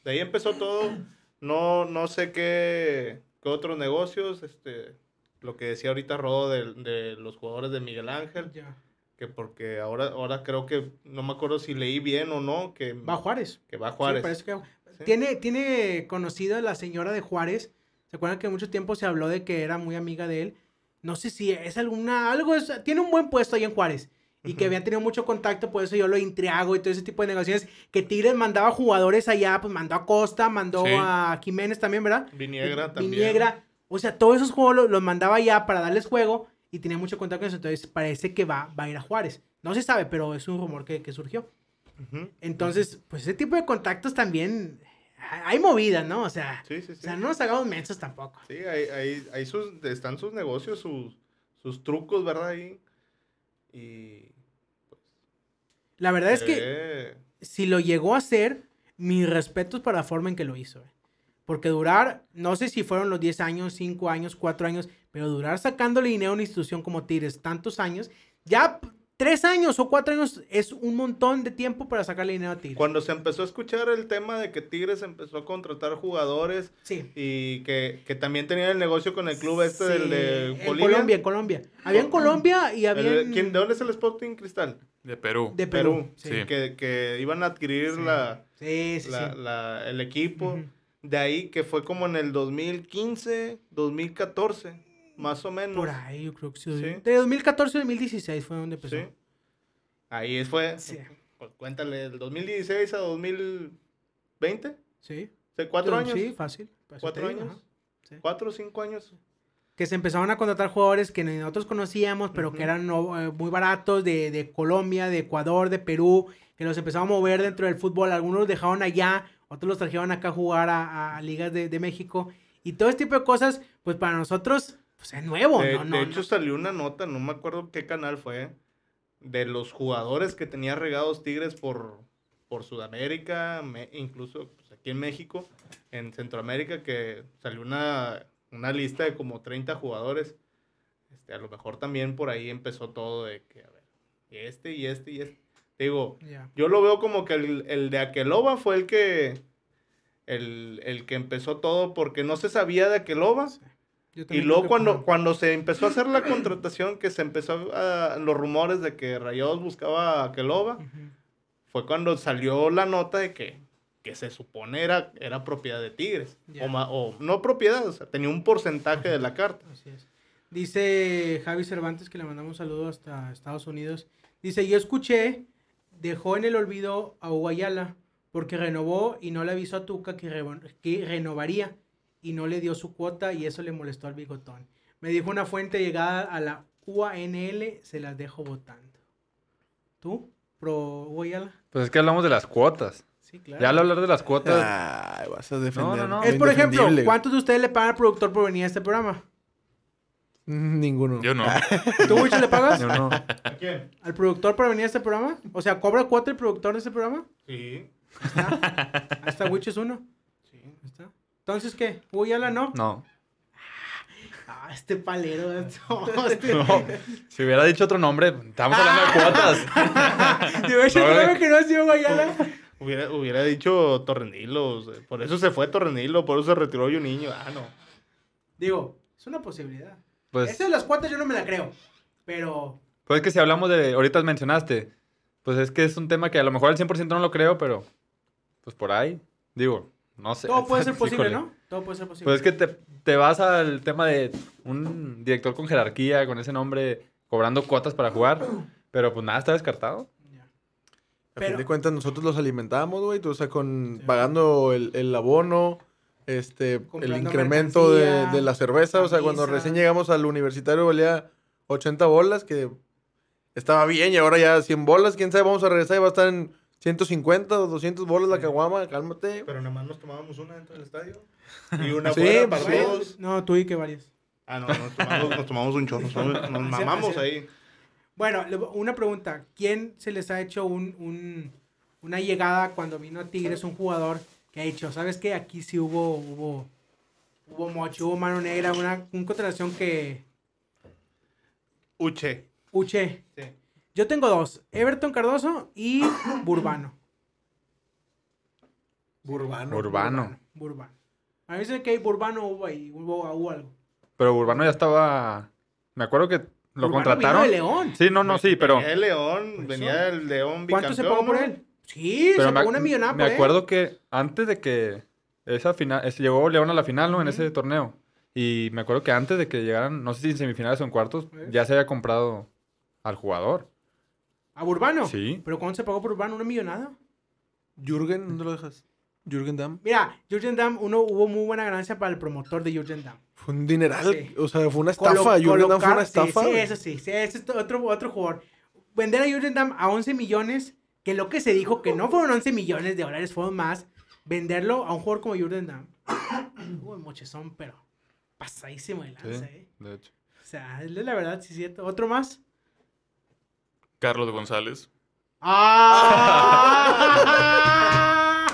De ahí empezó todo. No, no sé qué, qué otros negocios, este, lo que decía ahorita Rodo de, de los jugadores de Miguel Ángel, Ya. que porque ahora, ahora creo que, no me acuerdo si leí bien o no, que Va a Juárez. que va a Sí, Juárez. parece que- Sí. Tiene, tiene conocida la señora de Juárez. ¿Se acuerdan que mucho tiempo se habló de que era muy amiga de él? No sé si es alguna, algo es, tiene un buen puesto ahí en Juárez. Y que habían tenido mucho contacto, por eso yo lo intriago y todo ese tipo de negociaciones. Que Tigres mandaba jugadores allá, pues mandó a Costa, mandó Sí. a Jiménez también, ¿verdad? Viniegra también. Viniegra. O sea, todos esos juegos los, los mandaba allá para darles juego y tenía mucho contacto con eso. Entonces parece que va, va a ir a Juárez. No se sabe, pero es un rumor que, que surgió. Entonces, pues ese tipo de contactos también hay movidas, ¿no? O sea, Sí, sí, o sí. sea, no nos hagamos mensos tampoco. Sí, ahí, ahí, ahí sus, están sus negocios, sus, sus trucos, ¿verdad? Ahí. Y. La verdad es que ve- si lo llegó a hacer, mis respetos para la forma en que lo hizo. eh. Porque durar, no sé si fueron los 10 años, 5 años, 4 años, pero durar sacándole dinero a una institución como Tigres tantos años, ya 3 años o 4 años es un montón de tiempo para sacarle dinero a Tigres. Cuando se empezó a escuchar el tema de que Tigres empezó a contratar jugadores Sí. y que, que también tenían el negocio con el club este del de en Bolivia. Colombia, en Colombia. Había en Colombia y había de- en- ¿quién- ¿De dónde es el Sporting Cristal? De Perú. de Perú. Perú. Sí, Sí. Que, que iban a adquirir Sí. la, sí, sí. la- sí. la- el equipo. De ahí que fue como en el 2015, 2014, más o menos. Por ahí, yo creo que sí. Sí. De 2014 a 2016 fue donde empezó. Sí. Ahí fue, Sí. pues, cuéntale, del 2016 a 2020, Sí. o sea, cuatro años, Sí, fácil. Por eso cuatro años, ajá. Sí. cuatro o cinco años. Que se empezaron a contratar jugadores que nosotros conocíamos, pero que eran eh, muy baratos de, de Colombia, de Ecuador, de Perú, que los empezaron a mover dentro del fútbol. Algunos los dejaron allá, otros los trajeron acá a jugar a, a ligas de, de México. Y todo este tipo de cosas, pues para nosotros, pues es nuevo, de ¿no? hecho no. salió una nota, no me acuerdo qué canal fue, de los jugadores que tenía regados Tigres por, por Sudamérica, me- incluso pues, aquí en México, en Centroamérica, que salió una, una lista de como 30 jugadores. Este, a lo mejor también por ahí empezó todo de que, a ver, y este y este y este. Digo, yo lo veo como que el, el de Aqueloba fue el que el, el que empezó todo porque no se sabía de Aqueloba. Y luego cuando, cuando se empezó a hacer la contratación, que se empezó a, los rumores de que Rayados buscaba a Keloba, Ujú. fue cuando salió la nota de que, que se supone era, era propiedad de Tigres. O, o no propiedad, o sea, tenía un porcentaje de la carta. Así es. Dice Javi Cervantes que le mandamos un saludo hasta Estados Unidos. Dice, yo escuché, dejó en el olvido a Uguayala porque renovó y no le avisó a Tuca que, re- que renovaría y no le dio su cuota y eso le molestó al bigotón. Me dijo una fuente llegada a la UANL, se las dejo votando. ¿Tú? ¿Pro Uguayala? Pues es que hablamos de las cuotas. Sí, claro. Ya al hablar de las cuotas, Ay, vas a defender. No, no, no. Es, por ejemplo. ¿cuántos de ustedes le pagan al productor por venir a este programa? Mm, Ninguno. Yo no. ¿Tú, Wicho, le pagas yo no. ¿A quién? al productor para venir a este programa? O sea, ¿cobra cuota el productor de este programa? Sí. Ahí está, Wicho es uno. Sí. Ahí está. Entonces, ¿qué? Uy, ala, no. No. Ah, este palero. no, este... No. Si hubiera dicho otro nombre, estamos hablando de cuotas. Yo programa güey. que no ha sido Guayala. Hubiera, hubiera dicho Torrenilo. o sea, Por eso se fue Torrenilo, por eso se retiró yo niño. Ah, no. Digo, es una posibilidad. Pues, Esa de las cuotas yo no me la creo. Pero pues es que si hablamos de, ahorita mencionaste, pues es que es un tema que a lo mejor al 100% no lo creo, pero pues por ahí, digo, no sé. todo puede ser posible, Híjole. ¿no? Todo puede ser posible. Pues es que te, te vas al tema de un director con jerarquía, con ese nombre, cobrando cuotas para jugar, pero pues nada está descartado. Ya. A Pero- fin de cuentas, nosotros los alimentamos, güey. O sea, con pagando el, el abono, este, el incremento de, de la cerveza. O sea, cuando recién llegamos al universitario valía 80 bolas, que estaba bien, y ahora ya 100 bolas. Quién sabe, vamos a regresar y va a estar en 150 o 200 bolas la caguama. Cálmate. Pero nada más nos tomábamos una dentro del estadio. Y una Sí, fuera para pues, todos. No, tú y que varias. Ah, no, nos tomamos, nos tomamos un chorro. Nos, nos mamamos ahí. Bueno, una pregunta. ¿Quién se les ha hecho un, un- una llegada cuando vino a Tigres un jugador que ha dicho, ¿sabes qué? Aquí sí hubo, hubo, hubo mocho, hubo mano negra, una, una contratación que... Uche. Uche. Sí. Yo tengo dos, Everton Cardoso y Burbano. Burbano. Urbano. Burbano. A mí se que Burbano hubo ahí, hubo, hubo algo. Pero Urbano ya estaba, me acuerdo que lo Urbano contrataron. vino de León. Sí, no, no, sí, pero, Venía el León, venía el León ¿Cuánto se pagó por él? Sí, pero se me, pagó una millonada me por él. acuerdo que antes de que esa final, ese- llegó León a la final, ¿no? En ese torneo. Y me acuerdo que antes de que llegaran, no sé si en semifinales o en cuartos, ya se había comprado al jugador. ¿A Burbano? Sí. ¿Pero cuánto se pagó por Urbano? ¿Una millonada? Jürgen, ¿dónde lo dejas? Jürgen Damm. Mira, Jurgen Damm, uno hubo muy buena ganancia para el promotor de Jurgen Damm. Fue un dineral. Sí. O sea, fue una Colo- estafa. Jürgen Damm fue una estafa. Sí, sí, eso sí, sí, ese es otro, otro jugador. Vender a Jurgen Damm a 11 millones, que lo que se dijo que no fueron 11 millones de dólares, fueron más. Venderlo a un jugador como Jurgen Damm. Uy, mochezón, pero pasadísimo de Sí, lanza, ¿eh? de hecho. O sea, es la verdad, sí es cierto. ¿Otro más? Carlos González. ¡Ah!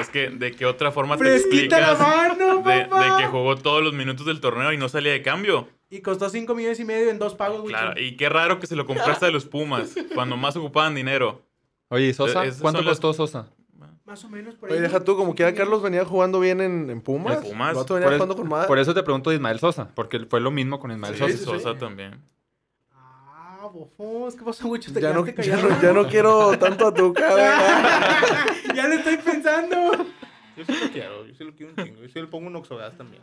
Es que, ¿de qué otra forma te ¡Fresquita la explicas mano, de, papá! de que jugó todos los minutos del torneo y no salía de cambio? Y costó 5 millones y medio en dos pagos, güey. Claro, y qué raro que se lo compraste a los Pumas, cuando más ocupaban dinero. Oye, ¿y Sosa? ¿Cuánto las- costó Sosa? Más o menos por ahí. Oye, deja tú, como quiera Carlos venía jugando bien en, en Pumas. En Pumas. Venía Por, jugando con madre. por eso te pregunto de Ismael Sosa, porque fue lo mismo con Ismael Sí, Sosa. sí, sí. Sosa también. Ya no, quedaste ya, callado. no, ya no quiero tanto a tu cara. ya lo estoy pensando. Yo sí lo quiero, yo sí lo quiero un chingo. Yo sí le pongo un Oxogas también.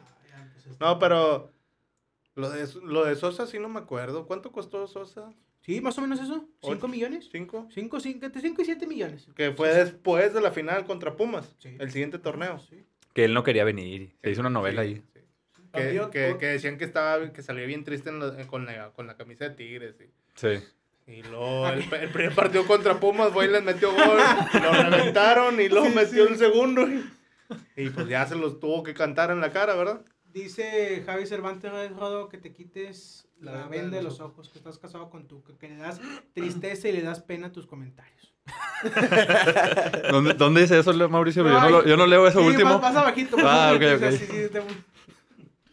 No, pero lo de, lo de Sosa sí no me acuerdo. ¿Cuánto costó Sosa? Sí, más o menos eso. ¿5 Ocho. millones? ¿Cinco? 5, 5, entre 5 y 7 millones. Que fue después de la final contra Pumas. Sí. El siguiente torneo. Sí. Que él no quería venir. Se hizo una novela Sí, ahí. sí. Que, Partido- que, que decían que estaba que salía bien triste en la- con, la, con la camisa de Tigres. Y, Sí. y luego el, el primer partido contra Pumas, güey, les metió gol. lo reventaron y luego metió el segundo. Y, y pues ya se los tuvo que cantar en la cara, ¿verdad? Dice Javi Cervantes Rodo que te quites la, La venda de los ojos, que estás casado con tu, que, que le das tristeza y le das pena a tus comentarios. ¿Dónde, dónde dice eso, Mauricio? Yo no, Ay, lo- yo no leo eso sí, último. Más, más abajito. Ah, sí, sí,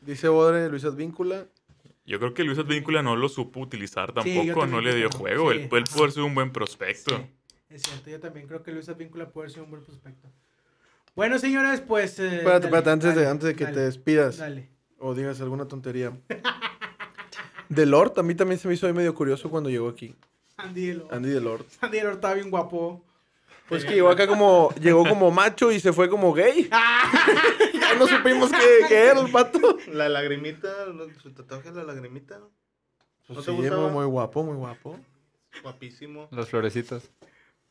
Dice Bodre, Luis Advíncula. Yo creo que Luis Advíncula no lo supo utilizar tampoco, no le dio juego. Sí, él, él puede ser un buen prospecto. Sí, es cierto, yo también creo que Luis Advíncula puede ser un buen prospecto. Bueno, señores, pues... eh, Espérate, dale, espérate, antes, de, antes de que dale, te despidas Dale. o digas alguna tontería. De Lord, a mí también se me hizo ahí medio curioso cuando llegó aquí. Andy Delor. Andy de Lord. Andy Delor estaba bien guapo. Pues que llegó acá como, llegó como macho y se fue como gay. ya no supimos qué, qué era el pato. La lagrimita, su tatuaje la lagrimita. ¿No Pues te sí, gustaba? muy, guapo, muy guapo. Guapísimo. Las florecitas.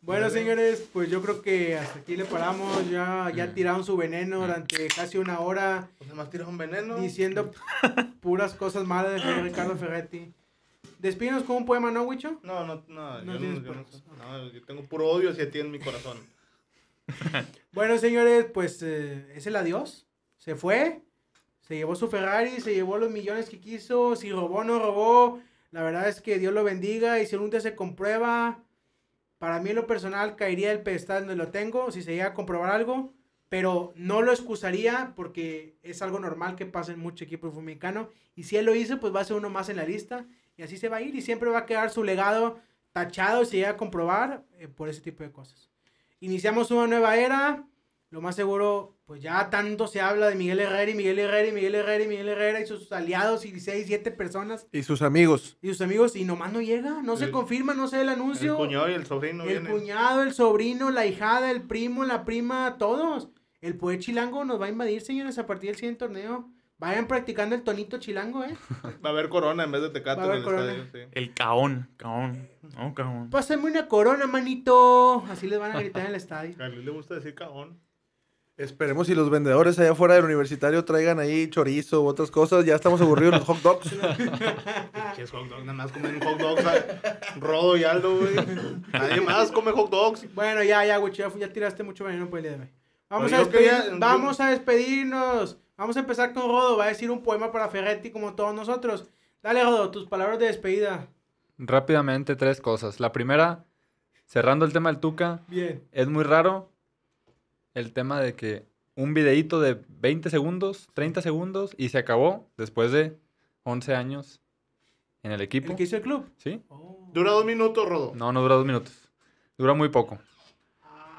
Bueno, señores, pues yo creo que hasta aquí le paramos. Ya, ya tiraron su veneno durante casi una hora Pues nada más tira un veneno. diciendo puras cosas malas de Ricardo Ferretti. Despídenos con un poema, ¿no, Wicho? No, no, no. No yo, tienes no, yo, no, yo tengo puro odio hacia ti en mi corazón. Bueno, señores, pues eh, es el adiós. Se fue. Se llevó su Ferrari, se llevó los millones que quiso. Si robó, no robó. La verdad es que Dios lo bendiga. Y si un día se comprueba, para mí en lo personal caería el pedestal donde lo tengo. Si se llega a comprobar algo. Pero no lo excusaría porque es algo normal que pasa en mucho equipo fútbol mexicano. Y si él lo hizo, pues va a ser uno más en la lista. Y así se va a ir y siempre va a quedar su legado tachado si llega a comprobar eh, por ese tipo de cosas. Iniciamos una nueva era. Lo más seguro, pues ya tanto se habla de Miguel Herrera y Miguel Herrera y Miguel Herrera y Miguel Herrera y sus aliados y 6, 7 personas Y sus amigos. y sus amigos y nomás no llega, no se El- confirma, no se da el El anuncio. cuñado y el sobrino El vienen. cuñado, el sobrino, la hijada, el primo, la prima, todos. El poder chilango nos va a invadir, señores, a partir del siguiente torneo. Vayan practicando el tonito chilango, ¿eh? Va a haber corona en vez de tecate en el Corona. estadio. sí. El caón, caón. No, caón. Pásame una corona, manito. Así les van a gritar en el estadio. A Luis le gusta decir cagón. Esperemos si los vendedores allá afuera del universitario traigan ahí chorizo u otras cosas. Ya estamos aburridos los hot dogs. Pinches hot dogs, nada más comen hot dogs. a- Rodo y Aldo, güey. Nadie más come hot dogs. Bueno, ya, ya, güey, ya, ya tiraste mucho veneno por el día de hoy. Vamos, Pero a, yo despedir- quería- vamos a despedirnos. Vamos a empezar con Rodo. Va a decir un poema para Ferretti como todos nosotros. Dale, Rodo, tus palabras de despedida. Rápidamente, tres cosas. La primera, cerrando el tema del Tuca, Bien. es muy raro el tema de que un videíto de 20 segundos, 30 segundos y se acabó después de 11 años en el equipo. ¿El que hizo el club? ¿Sí? Oh. Dura dos minutos, Rodo. No, no dura dos minutos. Dura muy poco.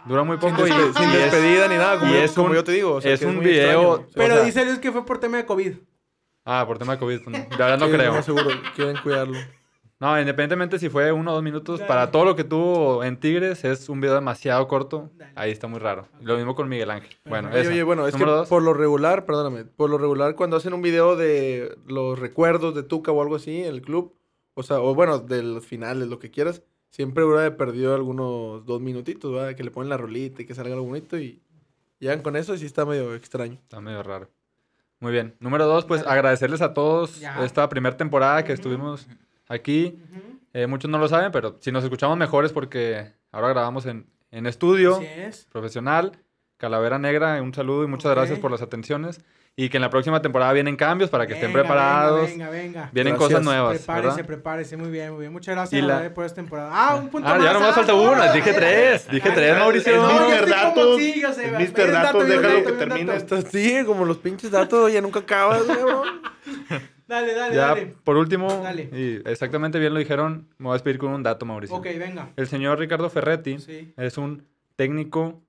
Dura muy Sin, poco y, despe- sin es- despedida ni nada, como, y yo, es como un- yo te digo. o sea, es que un muy video- extraño. Pero O sea- dice Luis que fue por tema de COVID. Ah, por tema de COVID. pues, La verdad no creo. más seguro, quieren cuidarlo. No, independientemente si fue uno o dos minutos, Dale. para todo lo que tuvo en Tigres es un video demasiado corto. Dale. Ahí está muy raro. Lo mismo con Miguel Ángel. Bueno, Oye, esa. oye, bueno, es que dos. por lo regular, perdóname, por lo regular cuando hacen un video de los recuerdos de Tuca o algo así en el club, o sea, o bueno, de los finales, lo que quieras, siempre de perdido algunos dos minutitos, ¿verdad? Que le ponen la rolita y que salga algo bonito y llegan con eso y sí está medio extraño. Está medio raro. Muy bien. Número dos, pues agradecerles a todos Ya. esta primera temporada que estuvimos aquí. Eh, muchos no lo saben, pero si nos escuchamos mejor es porque ahora grabamos en, en estudio Así es. profesional. Calavera Negra, un saludo y muchas gracias por las atenciones. Y que en la próxima temporada vienen cambios para que estén preparados. Venga, venga, venga. Vienen Gracias. cosas nuevas, Prepárese, ¿verdad? prepárese. Muy bien, muy bien. Muchas gracias la- por esta temporada. Ah, un punto Ah, más. ya nomás falta no, una. Dije tres. Dije tres, Mauricio. Como Datos. dato, Datos, déjalo que termine. Esto sí, como los pinches datos, ya nunca acabas. Dale, dale, Ya, dale. por último, Dale. y exactamente bien lo dijeron, me voy a despedir con un dato, Mauricio. Ok, venga. El señor Ricardo Ferretti Sí. es un técnico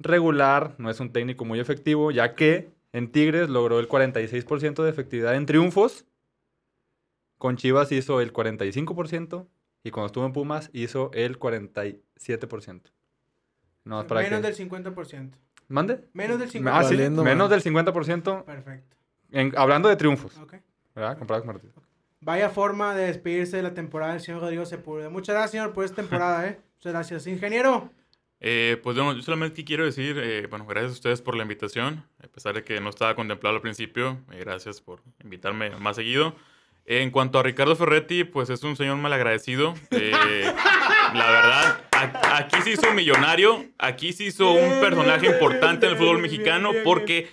regular, no es un técnico muy efectivo, ya que en Tigres logró el 46% de efectividad en triunfos. Con Chivas hizo el 45% y cuando estuvo en Pumas hizo el 47%. No, más para Menos que... del 50%. ¿Mande? Menos del 50%. Ah, sí, Valiendo menos del 50% Perfecto. en- hablando de triunfos, Ok. ¿verdad? Comparado con Martín. Vaya forma de despedirse de la temporada del señor Rodrigo Sepúlveda. Muchas gracias, señor, por esta temporada, ¿eh? Muchas gracias. Ingeniero. Eh, pues bueno, yo solamente quiero decir, eh, bueno, gracias a ustedes por la invitación, a pesar de que no estaba contemplado al principio, eh, gracias por invitarme más seguido. Eh, en cuanto a Ricardo Ferretti, pues es un señor malagradecido. eh, la verdad, a- aquí se hizo un millonario, aquí se hizo Bien, un personaje bien, importante en el fútbol mexicano bien, bien. porque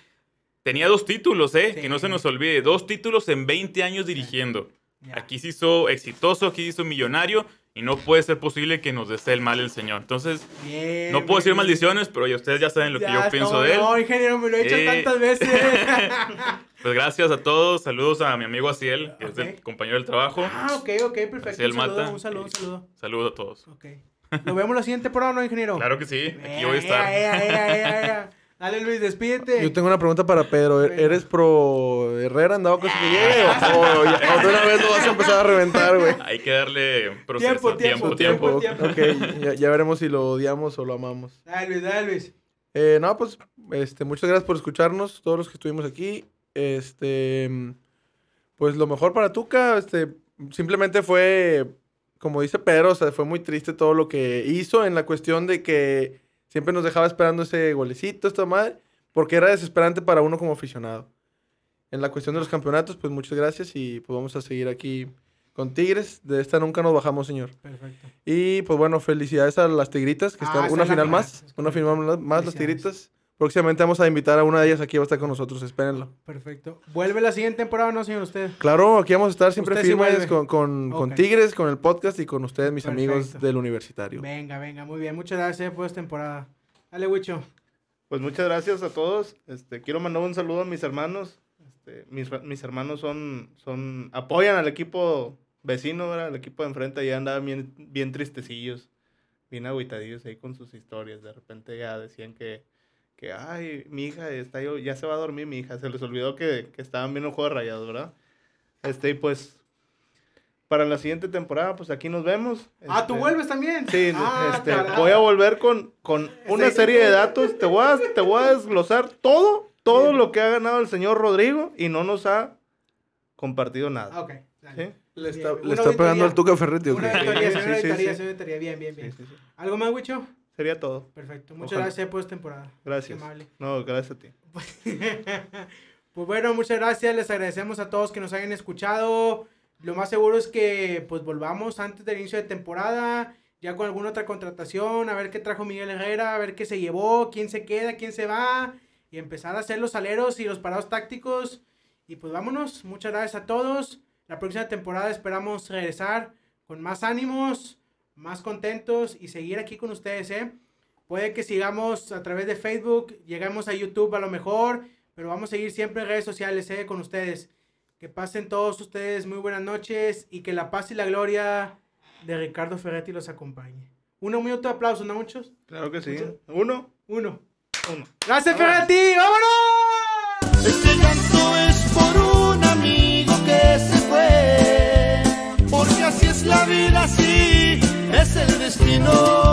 tenía dos títulos, ¿eh? Sí. Que no se nos olvide, dos títulos en 20 años dirigiendo. Aquí se hizo exitoso, aquí se hizo millonario y no puede ser posible que nos desee el mal el señor. Entonces, Bien, no puedo decir bien. maldiciones, pero ya ustedes ya saben lo que Ya, yo pienso no, de él. No, ingeniero, me lo he dicho Eh. tantas veces. Pues gracias a todos. Saludos a mi amigo Asiel, que es Ok. el compañero del trabajo. ah, ok, ok, perfecto. Así él un saludo, mata. un saludo, un Y- saludo. Saludos a todos. Ok. Nos vemos la siguiente temporada, ¿no, ingeniero? Claro que sí, aquí voy a estar. ea, ea, ea. Dale, Luis, despídete. Yo tengo una pregunta para Pedro. ¿E-. ¿Eres pro Herrera en dado caso que llegue? ¿O, ya- de una vez lo vas a empezar a reventar, güey? Hay que darle proceso. Tiempo, tiempo, tiempo, tiempo. Ok, ya, ya veremos si lo odiamos o lo amamos. Dale, Luis, dale, Luis. Eh, no, pues, este, muchas gracias por escucharnos, todos los que estuvimos aquí. Este, pues lo mejor para Tuca, este, simplemente fue, como dice Pedro, o sea, fue muy triste todo lo que hizo en la cuestión de que siempre nos dejaba esperando ese golecito, esta madre, porque era desesperante para uno como aficionado. En la cuestión de los campeonatos, pues muchas gracias y pues vamos a seguir aquí con Tigres. De esta nunca nos bajamos, señor. Perfecto. Y pues bueno, felicidades a las Tigritas, que Ah, están esa una final más. Una final más, las. Tigritas. Próximamente vamos a invitar a una de ellas aquí, va a estar con nosotros, espérenlo. Perfecto. ¿Vuelve la siguiente temporada o no, señor usted? Claro, aquí vamos a estar siempre sí firmes con, con. Tigres, con el podcast y con ustedes, mis amigos del universitario. Venga, venga, muy bien. Muchas gracias por esta temporada. Dale, Wicho. Pues muchas gracias a todos. Este, quiero mandar un saludo a mis hermanos. Este, mis, mis hermanos son, son, apoyan al equipo vecino, ¿verdad? El equipo de enfrente ya andaban bien, bien tristecillos, bien agüitadillos ahí con sus historias. De repente ya decían que, que ay, mi hija está yo, ya se va a dormir mi hija. Se les olvidó que, que estaban viendo un juego de rayados, ¿verdad? Este, y pues, para la siguiente temporada, pues aquí nos vemos. Ah, ¿tú Este, vuelves también? Sí, Ah, este, voy a volver con, con una Sí. serie de datos. Te voy, a, te voy a desglosar todo, todo lo que ha ganado el señor Rodrigo y no nos ha compartido nada. Ok. dale. ¿Sí? Le Bien, está, le está pegando al Tuca Ferretti, ¿o Una auditoría, Sí, señor, una sí, auditoría, sí. Bien, bien, Sí, bien. sí, sí. ¿Algo más, Wicho? Sería todo. Perfecto. Muchas Ojalá. gracias por esta temporada. Gracias. Amable. No, gracias a ti. pues bueno, muchas gracias. Les agradecemos a todos que nos hayan escuchado. Lo más seguro es que pues volvamos antes del inicio de temporada, ya con alguna otra contratación, a ver qué trajo Miguel Herrera, a ver qué se llevó, quién se queda, quién se va, y empezar a hacer los aleros y los parados tácticos. Y pues vámonos, muchas gracias a todos. La próxima temporada esperamos regresar con más ánimos, más contentos y seguir aquí con ustedes, ¿eh? Puede que sigamos a través de Facebook, llegamos a YouTube a lo mejor, pero vamos a seguir siempre en redes sociales, ¿eh? Con ustedes. Que pasen todos ustedes muy buenas noches y que la paz y la gloria de Ricardo Ferretti los acompañe. Uno minuto de aplauso, ¿no muchos? Claro que sí. Uno, Uno. uno. Gracias Ferretti, vámonos. Este llanto es por un amigo que se fue, porque así es la vida, así el destino.